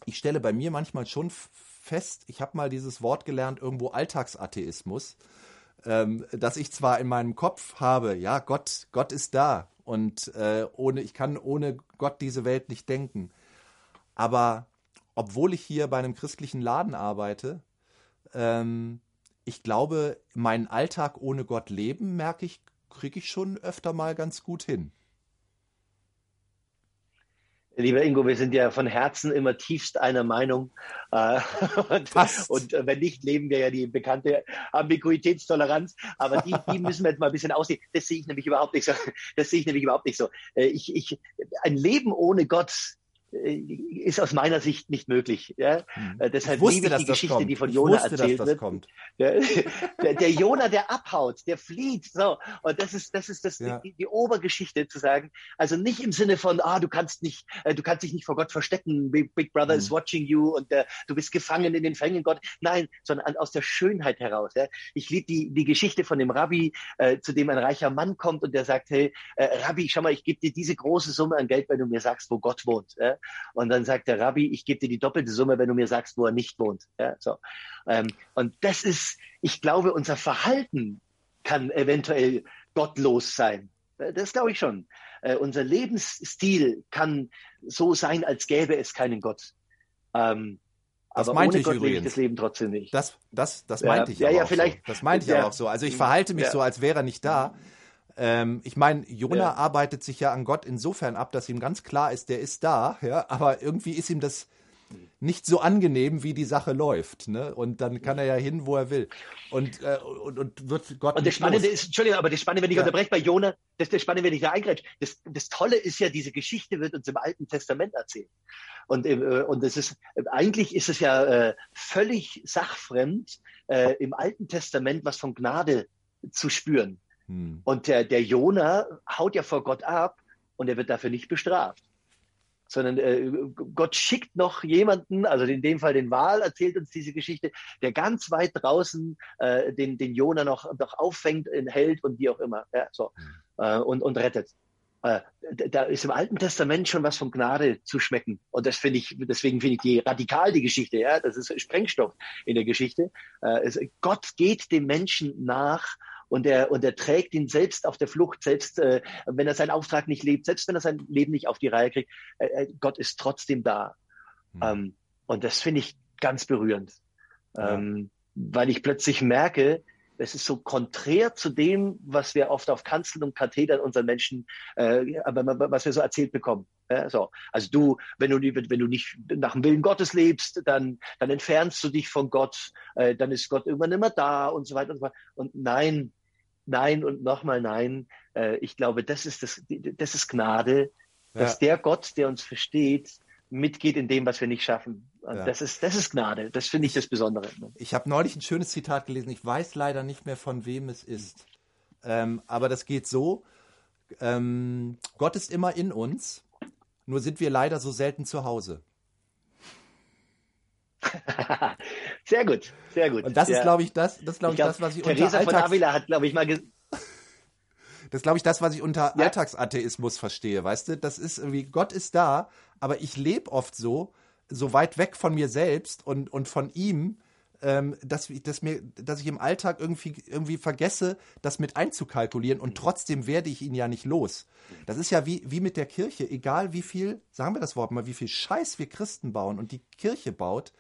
ich stelle bei mir manchmal schon fest, ich habe mal dieses Wort gelernt, irgendwo Alltagsatheismus, ähm, dass ich zwar in meinem Kopf habe, ja, Gott, Gott ist da, und äh, ohne, ich kann ohne Gott diese Welt nicht denken. Aber obwohl ich hier bei einem christlichen Laden arbeite, ähm, ich glaube, meinen Alltag ohne Gott leben, merke ich, kriege ich schon öfter mal ganz gut hin. Lieber Ingo, wir sind ja von Herzen immer tiefst einer Meinung. Äh, (laughs) und, und, äh, wenn nicht, leben wir ja die bekannte Ambiguitätstoleranz. Aber die, die (laughs) müssen wir jetzt mal ein bisschen aussehen. Das sehe ich nämlich überhaupt nicht so. Das sehe ich nämlich überhaupt nicht so. Äh, ich, ich, ein Leben ohne Gott ist aus meiner Sicht nicht möglich. Ja? Hm. Deshalb ich liebe ich die Geschichte, kommt. die von Jona wusste, erzählt wird. Kommt. (laughs) Der, der, der Jona, der abhaut, der flieht. So. Und das ist, das ist das, ja. die, die, Obergeschichte zu sagen. Also nicht im Sinne von, ah, du kannst nicht, äh, du kannst dich nicht vor Gott verstecken. Big, Big Brother mhm. is hm. watching you und äh, du bist gefangen in den Fängen Gott. Nein, sondern aus der Schönheit heraus. Ja? Ich liebe die, die Geschichte von dem Rabbi, äh, zu dem ein reicher Mann kommt und der sagt, hey, äh, Rabbi, schau mal, ich gebe dir diese große Summe an Geld, wenn du mir sagst, wo Gott wohnt. Ja? Und dann sagt der Rabbi, ich gebe dir die doppelte Summe, wenn du mir sagst, wo er nicht wohnt. Ja, so. Ähm, und das ist, ich glaube, unser Verhalten kann eventuell gottlos sein. Äh, das glaube ich schon. Äh, unser Lebensstil kann so sein, als gäbe es keinen Gott. Ähm, das aber meinte ohne ich Gott übrigens. das Leben trotzdem nicht. Das, das, das meinte ja, ich ja, ja, vielleicht, so. Das meinte ich ja, aber auch so. Also ich verhalte mich so, als wäre er nicht da. Ähm, ich meine, Jona ja. arbeitet sich ja an Gott insofern ab, dass ihm ganz klar ist, der ist da, ja, aber irgendwie ist ihm das nicht so angenehm, wie die Sache läuft. Ne? Und dann kann er ja hin, wo er will. Und, äh, und, und wird Gott. Und das Spannende los. ist, Entschuldigung, aber das Spannende, wenn ich ja. unterbreche bei Jona, das, das Spannende, wenn ich da eingreife, das, das Tolle ist ja, diese Geschichte wird uns im Alten Testament erzählt. Und, äh, und es ist, eigentlich ist es ja äh, völlig sachfremd, äh, im Alten Testament was von Gnade zu spüren. Hm. Und der, der Jona haut ja vor Gott ab und er wird dafür nicht bestraft sondern äh, Gott schickt noch jemanden, also in dem Fall den Wal, erzählt uns diese Geschichte, der ganz weit draußen äh, den, den Jona noch, noch auffängt, hält und wie auch immer, ja, so, mhm. äh, und, und rettet. Äh, da ist im Alten Testament schon was von Gnade zu schmecken. Und das finde ich, deswegen finde ich die radikal die Geschichte, ja, das ist Sprengstoff in der Geschichte. Äh, Gott geht dem Menschen nach und er, und er trägt ihn selbst auf der Flucht, selbst äh, wenn er seinen Auftrag nicht lebt, selbst wenn er sein Leben nicht auf die Reihe kriegt, äh, äh Gott ist trotzdem da. Mhm. Ähm, und das finde ich ganz berührend, ja. ähm, weil ich plötzlich merke, es ist so konträr zu dem, was wir oft auf Kanzeln und Kathedern unseren Menschen, äh, was wir so erzählt bekommen. Ja, so. Also du, wenn du, wenn du nicht nach dem Willen Gottes lebst, dann, dann entfernst du dich von Gott, äh, dann ist Gott irgendwann immer da und so weiter und so weiter. Und nein, nein und nochmal nein. Äh, ich glaube, das ist, das, das ist Gnade, ja. dass der Gott, der uns versteht, mitgeht in dem, was wir nicht schaffen. Ja. Das, ist, das ist Gnade. Das finde ich das Besondere. Ich habe neulich ein schönes Zitat gelesen. Ich weiß leider nicht mehr, von wem es ist. Ähm, aber das geht so. Ähm, Gott ist immer in uns, nur sind wir leider so selten zu Hause. (laughs) sehr gut, sehr gut. Und das ja. ist, glaube ich, das, das glaube ich, ich glaub, das, was ich Theresa unter Alltags von Avila hat, glaube ich, mal (laughs) Das ist, glaube ich, das, was ich unter ja. Alltagsatheismus verstehe, weißt du? Das ist irgendwie, Gott ist da, aber ich lebe oft so, so weit weg von mir selbst und, und von ihm, ähm, dass, dass, mir, dass ich im Alltag irgendwie, irgendwie vergesse, das mit einzukalkulieren und trotzdem werde ich ihn ja nicht los. Das ist ja wie, wie mit der Kirche, egal wie viel, sagen wir das Wort mal, wie viel Scheiß wir Christen bauen und die Kirche baut,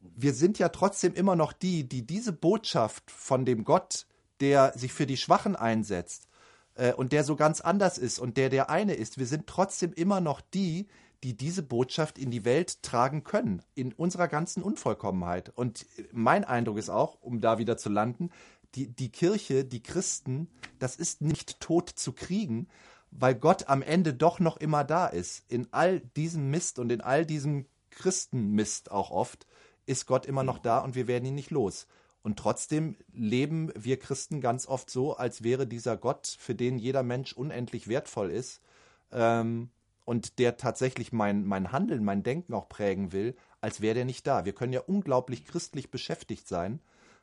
wir sind ja trotzdem immer noch die, die diese Botschaft von dem Gott, der sich für die Schwachen einsetzt äh, und der so ganz anders ist und der der eine ist, wir sind trotzdem immer noch die, die diese Botschaft in die Welt tragen können, in unserer ganzen Unvollkommenheit. Und mein Eindruck ist auch, um da wieder zu landen, die, die Kirche, die Christen, das ist nicht tot zu kriegen, weil Gott am Ende doch noch immer da ist. In all diesem Mist und in all diesem Christenmist auch oft ist Gott immer noch da und wir werden ihn nicht los. Und trotzdem leben wir Christen ganz oft so, als wäre dieser Gott, für den jeder Mensch unendlich wertvoll ist ähm, und der tatsächlich mein, mein Handeln, mein Denken auch prägen will, als wäre der nicht da. Wir können ja unglaublich christlich beschäftigt sein,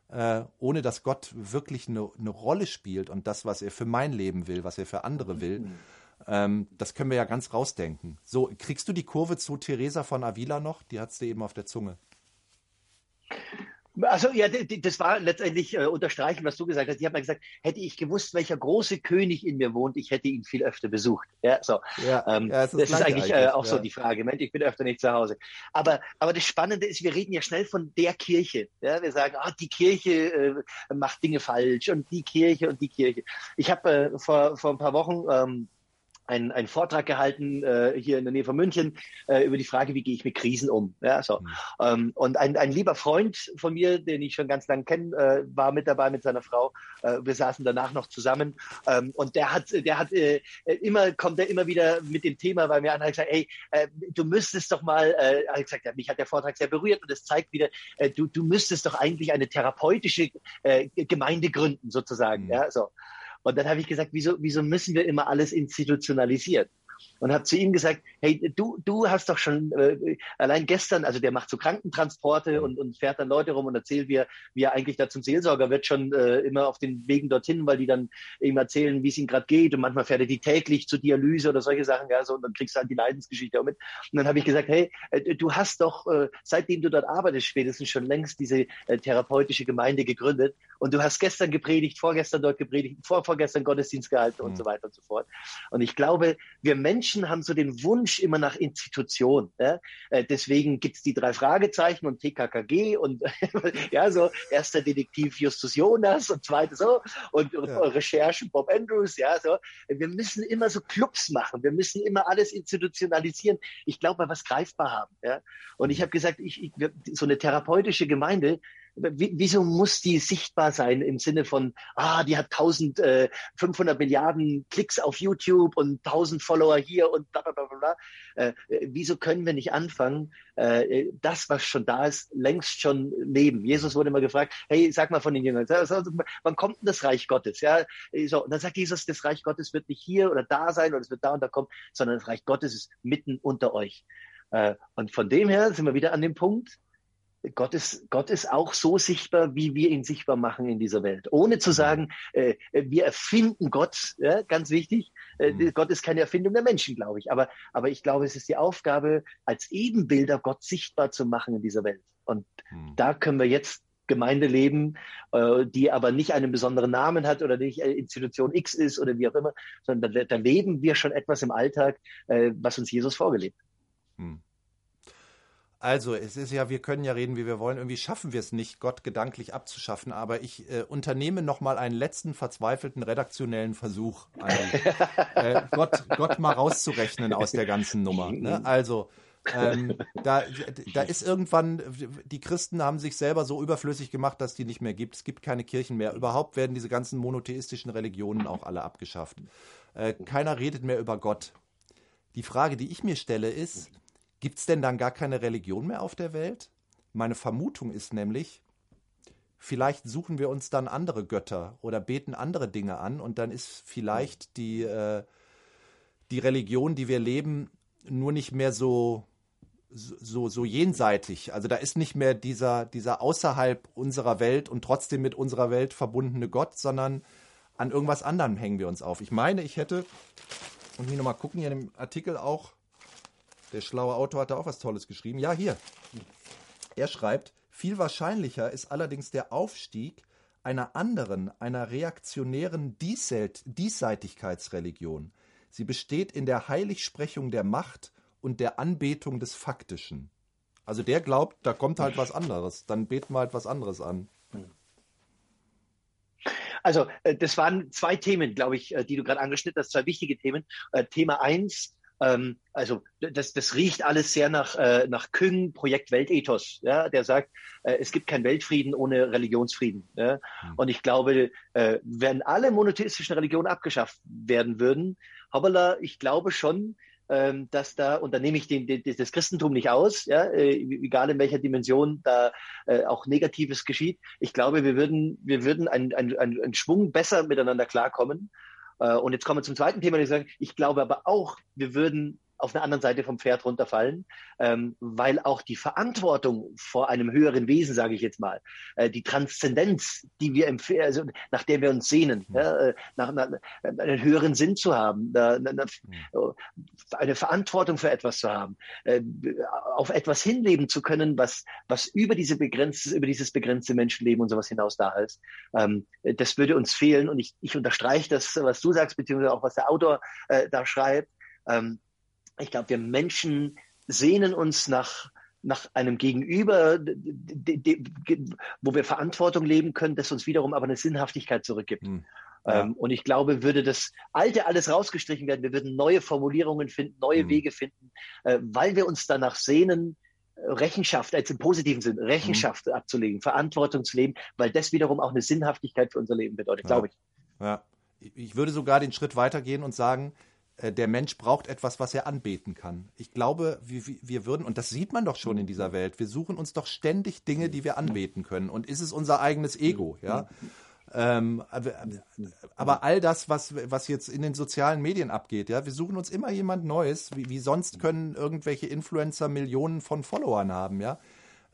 äh, ohne dass Gott wirklich eine, eine Rolle spielt und das, was er für mein Leben will, was er für andere will. Mhm. Ähm, das können wir ja ganz rausdenken. So, kriegst du die Kurve zu Theresa von Avila noch? Die hat es dir eben auf der Zunge. Also ja, das war letztendlich äh, unterstreichen, was du gesagt hast. Ich habe mal gesagt, hätte ich gewusst, welcher große König in mir wohnt, ich hätte ihn viel öfter besucht. Ja, so. Ja, ähm, ja, das ist, das ist eigentlich äh, auch ja. so die Frage. Mensch, ich bin öfter nicht zu Hause. Aber, aber das Spannende ist, wir reden ja schnell von der Kirche. Ja, wir sagen, ah, die Kirche äh, macht Dinge falsch und die Kirche und die Kirche. Ich habe äh, vor, vor ein paar Wochen ähm, einen, einen Vortrag gehalten äh, hier in der Nähe von München äh, über die Frage, wie gehe ich mit Krisen um. Ja, so. Mhm. Ähm, und ein, ein lieber Freund von mir, den ich schon ganz lange kenne, äh, war mit dabei mit seiner Frau. Äh, wir saßen danach noch zusammen ähm, und der hat, der hat äh, immer kommt er immer wieder mit dem Thema, weil mir einer hat gesagt, ey, äh, du müsstest doch mal, äh, hat gesagt, ja, mich hat der Vortrag sehr berührt und es zeigt wieder, äh, du, du müsstest doch eigentlich eine therapeutische äh, Gemeinde gründen sozusagen. Mhm. Ja, so. Und dann habe ich gesagt, wieso, wieso müssen wir immer alles institutionalisieren? Und habe zu ihm gesagt, hey, du, du hast doch schon äh, allein gestern, also der macht so Krankentransporte und, und fährt dann Leute rum und erzählt, wie er, wie er eigentlich da zum Seelsorger wird, schon äh, immer auf den Wegen dorthin, weil die dann ihm erzählen, wie es ihm gerade geht und manchmal fährt er die täglich zur Dialyse oder solche Sachen, ja, so und dann kriegst du halt die Leidensgeschichte auch mit. Und dann habe ich gesagt, hey, äh, du hast doch, äh, seitdem du dort arbeitest, spätestens schon längst diese äh, therapeutische Gemeinde gegründet und du hast gestern gepredigt, vorgestern dort gepredigt, vor, vorgestern Gottesdienst gehalten mhm. und so weiter und so fort. Und ich glaube, wir Menschen haben so den Wunsch immer nach Institution. Äh, deswegen gibt's die drei Fragezeichen und TKKG und (laughs) ja, so erster Detektiv Justus Jonas und zweite so und, ja. Recherchen Bob Andrews, ja, so. Wir müssen immer so Clubs machen, wir müssen immer alles institutionalisieren. Ich glaube, wir was greifbar haben. Ja? Und ich habe gesagt, ich, ich, so eine therapeutische Gemeinde, wieso muss die sichtbar sein im Sinne von, ah, die hat 1500 äh, Milliarden Klicks auf YouTube und 1000 Follower hier und bla bla bla bla. Äh, wieso können wir nicht anfangen, äh, das, was schon da ist, längst schon leben? Jesus wurde immer gefragt, hey, sag mal von den Jüngern, wann kommt denn das Reich Gottes? Ja, so, und dann sagt Jesus, das Reich Gottes wird nicht hier oder da sein oder es wird da und da kommen, sondern das Reich Gottes ist mitten unter euch. Äh, und von dem her sind wir wieder an dem Punkt, Gott ist, Gott ist auch so sichtbar, wie wir ihn sichtbar machen in dieser Welt. Ohne zu sagen, äh, wir erfinden Gott, ja, ganz wichtig. Äh, mhm. Gott ist keine Erfindung der Menschen, glaube ich. Aber, aber ich glaube, es ist die Aufgabe, als Ebenbilder Gott sichtbar zu machen in dieser Welt. Und mhm. da können wir jetzt Gemeinde leben, äh, die aber nicht einen besonderen Namen hat oder nicht Institution X ist oder wie auch immer, sondern da, da leben wir schon etwas im Alltag, äh, was uns Jesus vorgelebt. Mhm. Also, es ist ja, wir können ja reden, wie wir wollen. Irgendwie schaffen wir es nicht, Gott gedanklich abzuschaffen. Aber ich äh, unternehme noch mal einen letzten verzweifelten redaktionellen Versuch, (laughs) äh, Gott, Gott mal rauszurechnen aus der ganzen Nummer. (laughs) Ne? Also, ähm, da, da ist irgendwann, die Christen haben sich selber so überflüssig gemacht, dass die nicht mehr gibt. Es gibt keine Kirchen mehr. Überhaupt werden diese ganzen monotheistischen Religionen auch alle abgeschafft. Äh, keiner redet mehr über Gott. Die Frage, die ich mir stelle, ist, Gibt es denn dann gar keine Religion mehr auf der Welt? Meine Vermutung ist nämlich, vielleicht suchen wir uns dann andere Götter oder beten andere Dinge an und dann ist vielleicht die, äh, die Religion, die wir leben, nur nicht mehr so, so, so jenseitig. Also da ist nicht mehr dieser, dieser außerhalb unserer Welt und trotzdem mit unserer Welt verbundene Gott, sondern an irgendwas anderem hängen wir uns auf. Ich meine, ich hätte, und hier nochmal gucken, hier in dem Artikel auch, der schlaue Autor hat da auch was Tolles geschrieben. Ja, hier. Er schreibt, viel wahrscheinlicher ist allerdings der Aufstieg einer anderen, einer reaktionären Diesseitigkeitsreligion. Sie besteht in der Heiligsprechung der Macht und der Anbetung des Faktischen. Also der glaubt, da kommt halt was anderes. Dann beten wir halt was anderes an. Also äh, das waren zwei Themen, glaube ich, äh, die du gerade angeschnitten hast, zwei wichtige Themen. Äh, Thema eins, ähm, also das, das riecht alles sehr nach, äh, nach Küng, Projekt Weltethos, ja, der sagt, äh, es gibt keinen Weltfrieden ohne Religionsfrieden. Ja? Mhm. Und ich glaube, äh, wenn alle monotheistischen Religionen abgeschafft werden würden, hoppala, ich glaube schon, ähm, dass da, und da nehme ich den, den, das Christentum nicht aus, ja, äh, egal in welcher Dimension da äh, auch Negatives geschieht. Ich glaube, wir würden, wir würden einen ein, ein Schwung besser miteinander klarkommen. Äh, und jetzt kommen wir zum zweiten Thema, ich sage, ich glaube aber auch, wir würden auf einer anderen Seite vom Pferd runterfallen, ähm, weil auch die Verantwortung vor einem höheren Wesen, sage ich jetzt mal, äh, die Transzendenz, die wir empfehlen, also nach der wir uns sehnen, mhm. ja, äh, nach, nach, einen höheren Sinn zu haben, na, na, mhm. eine Verantwortung für etwas zu haben, äh, auf etwas hinleben zu können, was, was über diese begrenzte, über dieses begrenzte Menschenleben und sowas hinaus da ist. Ähm, das würde uns fehlen und ich, ich unterstreiche das, was du sagst, beziehungsweise auch was der Autor äh, da schreibt. Ähm, ich glaube, wir Menschen sehnen uns nach, nach einem Gegenüber, wo wir Verantwortung leben können, das uns wiederum aber eine Sinnhaftigkeit zurückgibt. Hm. Ja. Ähm, und ich glaube, würde das Alte alles rausgestrichen werden, wir würden neue Formulierungen finden, neue hm. Wege finden, äh, weil wir uns danach sehnen, Rechenschaft, als im positiven Sinn, Rechenschaft hm. abzulegen, Verantwortung zu leben, weil das wiederum auch eine Sinnhaftigkeit für unser Leben bedeutet, ja. glaube ich. Ja. Ich würde sogar den Schritt weitergehen und sagen, der Mensch braucht etwas, was er anbeten kann. Ich glaube, wir, wir würden, und das sieht man doch schon in dieser Welt, wir suchen uns doch ständig Dinge, die wir anbeten können. Und ist es unser eigenes Ego, ja? Ähm, aber all das, was, was jetzt in den sozialen Medien abgeht, ja, wir suchen uns immer jemand Neues. Wie, wie sonst können irgendwelche Influencer Millionen von Followern haben, ja?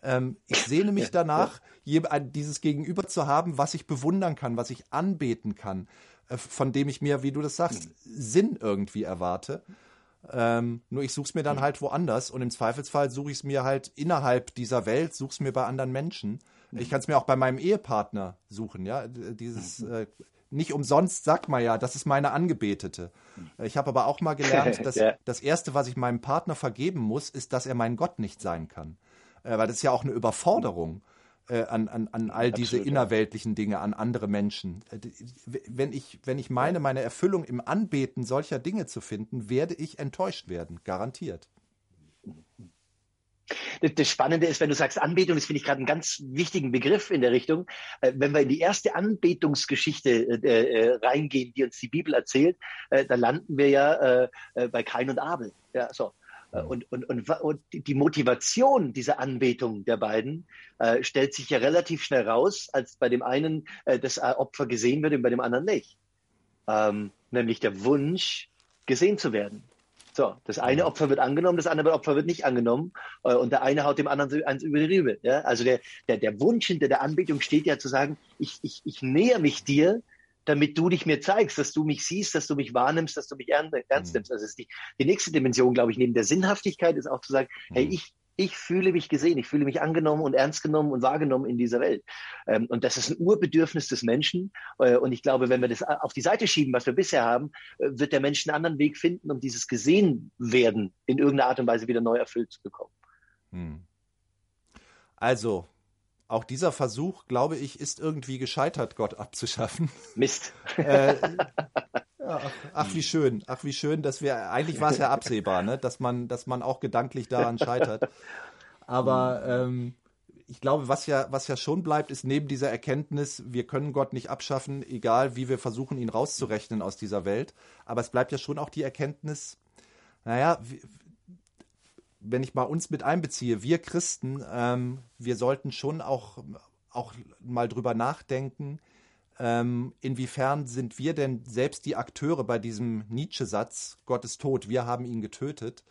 Ähm, ich sehne mich danach, dieses Gegenüber zu haben, was ich bewundern kann, was ich anbeten kann. Äh, von dem ich mir, wie du das sagst, Sinn irgendwie erwarte. Ähm, nur ich suche es mir dann halt woanders und im Zweifelsfall suche ich es mir halt innerhalb dieser Welt, suche es mir bei anderen Menschen. Ich kann es mir auch bei meinem Ehepartner suchen, ja. Dieses äh, nicht umsonst sagt man ja, das ist meine Angebetete. Ich habe aber auch mal gelernt, (laughs) dass ja. das Erste, was ich meinem Partner vergeben muss, ist, dass er mein Gott nicht sein kann. Äh, weil das ist ja auch eine Überforderung äh, an, an, an all diese Absolut, innerweltlichen Dinge, an andere Menschen. Äh, wenn ich, wenn ich meine, meine Erfüllung im Anbeten solcher Dinge zu finden, werde ich enttäuscht werden, garantiert. Das Spannende ist, wenn du sagst Anbetung, das finde ich gerade einen ganz wichtigen Begriff in der Richtung. Äh, wenn wir in die erste Anbetungsgeschichte äh, reingehen, die uns die Bibel erzählt, äh, da landen wir ja äh, bei Kain und Abel. Ja, so. Und, und, und, und die Motivation dieser Anbetung der beiden äh, stellt sich ja relativ schnell raus, als bei dem einen äh, das Opfer gesehen wird und bei dem anderen nicht. Ähm, nämlich der Wunsch, gesehen zu werden. So, das eine mhm. Opfer wird angenommen, das andere Opfer wird nicht angenommen äh, und der eine haut dem anderen eins über die Rübe. Ja? Also der, der, der Wunsch hinter der Anbetung steht ja zu sagen, ich, ich, ich näher mich dir, damit du dich mir zeigst, dass du mich siehst, dass du mich wahrnimmst, dass du mich ernst mhm. nimmst. Also ist die, die nächste Dimension, glaube ich, neben der Sinnhaftigkeit ist auch zu sagen, hey, mhm. ich, ich fühle mich gesehen, ich fühle mich angenommen und ernst genommen und wahrgenommen in dieser Welt. Ähm, und das ist ein Urbedürfnis des Menschen. Äh, und ich glaube, wenn wir das auf die Seite schieben, was wir bisher haben, äh, wird der Mensch einen anderen Weg finden, um dieses gesehen werden in irgendeiner Art und Weise wieder neu erfüllt zu bekommen. Hm. Also, auch dieser Versuch, glaube ich, ist irgendwie gescheitert, Gott abzuschaffen. Mist. (laughs) äh, ach, ach, wie schön, ach wie schön, dass wir eigentlich war es ja absehbar, ne? dass man, dass man auch gedanklich daran scheitert. Aber ähm, ich glaube, was ja, was ja schon bleibt, ist neben dieser Erkenntnis, wir können Gott nicht abschaffen, egal wie wir versuchen, ihn rauszurechnen aus dieser Welt. Aber es bleibt ja schon auch die Erkenntnis, naja, wenn ich mal uns mit einbeziehe, wir Christen, ähm, wir sollten schon auch, auch mal drüber nachdenken, ähm, inwiefern sind wir denn selbst die Akteure bei diesem Nietzsche-Satz, Gott ist tot, wir haben ihn getötet.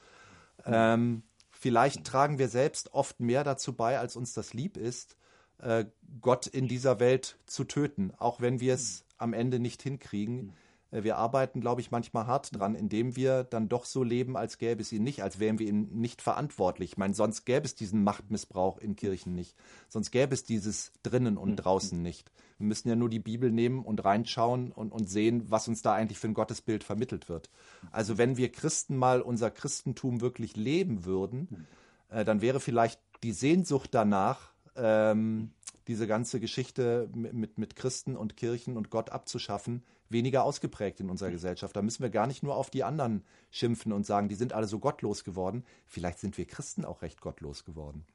Ähm, vielleicht tragen wir selbst oft mehr dazu bei, als uns das lieb ist, äh, Gott in dieser Welt zu töten, auch wenn wir es am Ende nicht hinkriegen. Äh, wir arbeiten, glaube ich, manchmal hart dran, indem wir dann doch so leben, als gäbe es ihn nicht, als wären wir ihn nicht verantwortlich. Ich meine, sonst gäbe es diesen Machtmissbrauch in Kirchen nicht. Sonst gäbe es dieses drinnen und draußen nicht. Wir müssen ja nur die Bibel nehmen und reinschauen und, und sehen, was uns da eigentlich für ein Gottesbild vermittelt wird. Also wenn wir Christen mal unser Christentum wirklich leben würden, äh, dann wäre vielleicht die Sehnsucht danach, ähm, diese ganze Geschichte mit, mit, mit Christen und Kirchen und Gott abzuschaffen, weniger ausgeprägt in unserer Gesellschaft. Da müssen wir gar nicht nur auf die anderen schimpfen und sagen, die sind alle so gottlos geworden. Vielleicht sind wir Christen auch recht gottlos geworden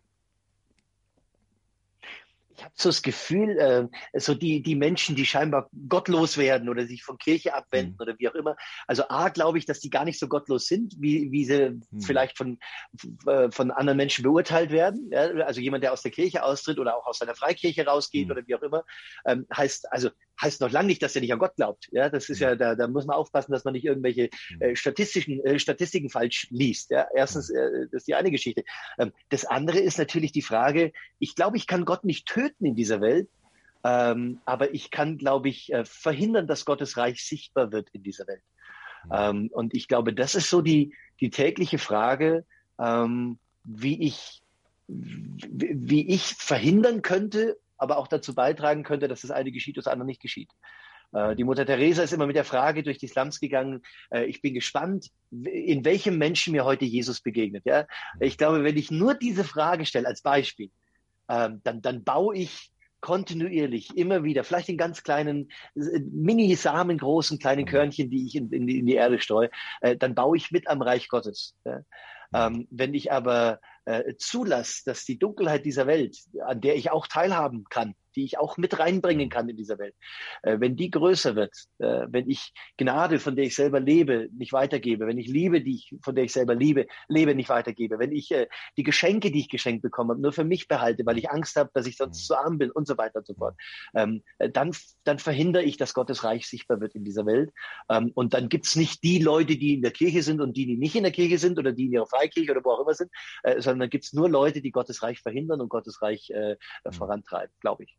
ich habe so das Gefühl, äh, so die, die Menschen, die scheinbar gottlos werden oder sich von Kirche abwenden mhm. oder wie auch immer. Also A, glaube ich, dass die gar nicht so gottlos sind, wie, wie sie mhm. vielleicht von, äh, von anderen Menschen beurteilt werden. Ja? Also jemand, der aus der Kirche austritt oder auch aus seiner Freikirche rausgeht mhm. oder wie auch immer, ähm, heißt, also heißt noch lange nicht, dass er nicht an Gott glaubt. Ja, das ist ja, da, da muss man aufpassen, dass man nicht irgendwelche äh, statistischen äh, Statistiken falsch liest. Ja, erstens, äh, das ist die eine Geschichte. Ähm, das andere ist natürlich die Frage. Ich glaube, ich kann Gott nicht töten in dieser Welt, ähm, aber ich kann, glaube ich, äh, verhindern, dass Gottes Reich sichtbar wird in dieser Welt. Ähm, und ich glaube, das ist so die die tägliche Frage, ähm, wie ich wie ich verhindern könnte aber auch dazu beitragen könnte, dass das eine geschieht, das andere nicht geschieht. Äh, die Mutter Teresa ist immer mit der Frage durch die Slums gegangen. Äh, ich bin gespannt, in welchem Menschen mir heute Jesus begegnet. Ja, ich glaube, wenn ich nur diese Frage stelle als Beispiel, ähm, dann, dann baue ich kontinuierlich immer wieder, vielleicht in ganz kleinen, äh, mini-Samen großen kleinen Körnchen, die ich in, in, in die Erde streue, dann baue ich mit am Reich Gottes. Ja. Ähm, wenn ich aber äh, zulasse, dass die Dunkelheit dieser Welt, an der ich auch teilhaben kann, die ich auch mit reinbringen kann in dieser Welt, äh, wenn die größer wird, äh, wenn ich Gnade, von der ich selber lebe, nicht weitergebe, wenn ich Liebe, die ich, von der ich selber liebe, lebe, nicht weitergebe, wenn ich äh, die Geschenke, die ich geschenkt bekomme, nur für mich behalte, weil ich Angst habe, dass ich sonst zu arm bin und so weiter und so fort, ähm, äh, dann, dann verhindere ich, dass Gottes Reich sichtbar wird in dieser Welt. Ähm, und dann gibt's nicht die Leute, die in der Kirche sind und die, die nicht in der Kirche sind oder die in ihrer Freikirche oder wo auch immer sind, äh, sondern dann gibt's nur Leute, die Gottes Reich verhindern und Gottes Reich äh, mhm. vorantreiben, glaube ich.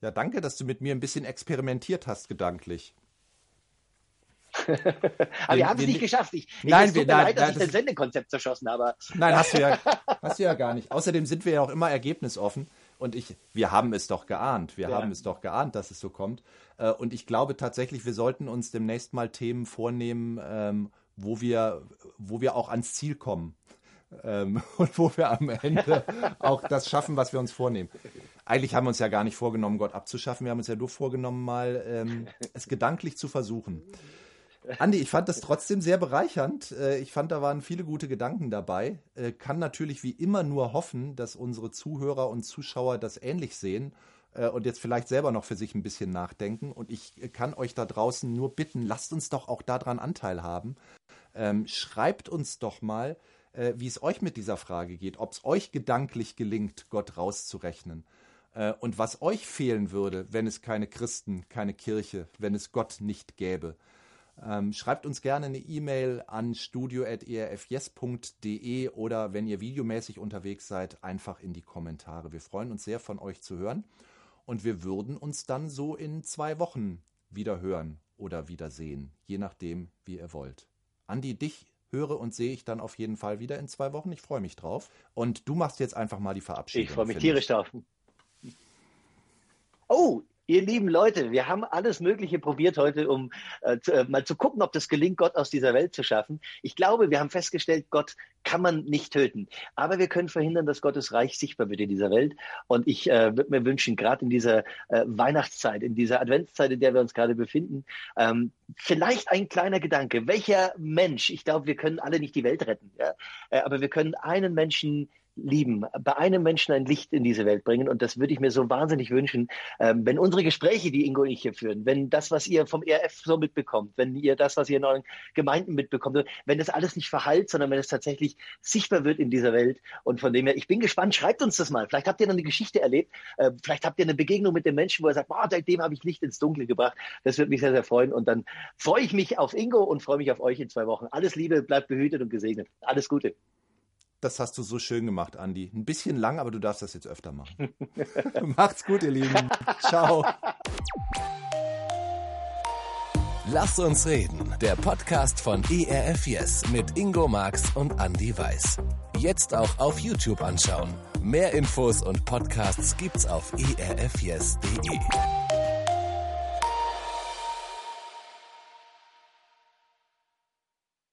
Ja, danke, dass du mit mir ein bisschen experimentiert hast, gedanklich. (laughs) aber wir haben es nicht geschafft. Ich, nein, wir, nein, leid, dass nein, ich das Sendekonzept zerschossen habe. Nein, hast du, ja, (laughs) hast du ja gar nicht. Außerdem sind wir ja auch immer ergebnisoffen. Und ich, wir haben es doch geahnt. Wir ja. haben es doch geahnt, dass es so kommt. Äh, und ich glaube tatsächlich, wir sollten uns demnächst mal Themen vornehmen, ähm, wo wir, wo wir auch ans Ziel kommen. Ähm, (laughs) und wo wir am Ende auch das schaffen, was wir uns vornehmen. Eigentlich haben wir uns ja gar nicht vorgenommen, Gott abzuschaffen. Wir haben uns ja nur vorgenommen, mal ähm, es gedanklich zu versuchen. Andi, ich fand das trotzdem sehr bereichernd. Äh, ich fand, da waren viele gute Gedanken dabei. Äh, kann natürlich wie immer nur hoffen, dass unsere Zuhörer und Zuschauer das ähnlich sehen äh, und jetzt vielleicht selber noch für sich ein bisschen nachdenken. Und ich kann euch da draußen nur bitten, lasst uns doch auch daran Anteil haben. Ähm, schreibt uns doch mal, wie es euch mit dieser Frage geht, ob es euch gedanklich gelingt, Gott rauszurechnen. Und was euch fehlen würde, wenn es keine Christen, keine Kirche, wenn es Gott nicht gäbe. Ähm, schreibt uns gerne eine E-Mail an studio.erfjes.de oder wenn ihr videomäßig unterwegs seid, einfach in die Kommentare. Wir freuen uns sehr, von euch zu hören. Und wir würden uns dann so in zwei Wochen wieder hören oder wiedersehen, je nachdem, wie ihr wollt. Andi, dich höre und sehe ich dann auf jeden Fall wieder in zwei Wochen. Ich freue mich drauf. Und du machst jetzt einfach mal die Verabschiedung. Ich freue mich tierisch drauf. Oh, Ihr lieben Leute, wir haben alles Mögliche probiert heute, um äh, zu, äh, mal zu gucken, ob das gelingt, Gott aus dieser Welt zu schaffen. Ich glaube, wir haben festgestellt, Gott kann man nicht töten. Aber wir können verhindern, dass Gottes Reich sichtbar wird in dieser Welt. Und ich äh, würde mir wünschen, gerade in dieser äh, Weihnachtszeit, in dieser Adventszeit, in der wir uns gerade befinden, ähm, vielleicht ein kleiner Gedanke. Welcher Mensch, ich glaube, wir können alle nicht die Welt retten, ja? äh, aber wir können einen Menschen lieben, bei einem Menschen ein Licht in diese Welt bringen. Und das würde ich mir so wahnsinnig wünschen, ähm, wenn unsere Gespräche, die Ingo und ich hier führen, wenn das, was ihr vom ERF so mitbekommt, wenn ihr das, was ihr in euren Gemeinden mitbekommt, wenn das alles nicht verhallt, sondern wenn es tatsächlich sichtbar wird in dieser Welt. Und von dem her, ich bin gespannt, schreibt uns das mal. Vielleicht habt ihr noch eine Geschichte erlebt, äh, vielleicht habt ihr eine Begegnung mit dem Menschen, wo er sagt, boah, seitdem habe ich Licht ins Dunkle gebracht. Das würde mich sehr, sehr freuen. Und dann freue ich mich auf Ingo und freue mich auf euch in zwei Wochen. Alles Liebe, bleibt behütet und gesegnet. Alles Gute. Das hast du so schön gemacht, Andi. Ein bisschen lang, aber du darfst das jetzt öfter machen. (laughs) Macht's gut, ihr Lieben. Ciao. Lass uns reden. Der Podcast von ERF Yes mit Ingo Marx und Andy Weiß. Jetzt auch auf YouTube anschauen. Mehr Infos und Podcasts gibt's auf erfyes.de.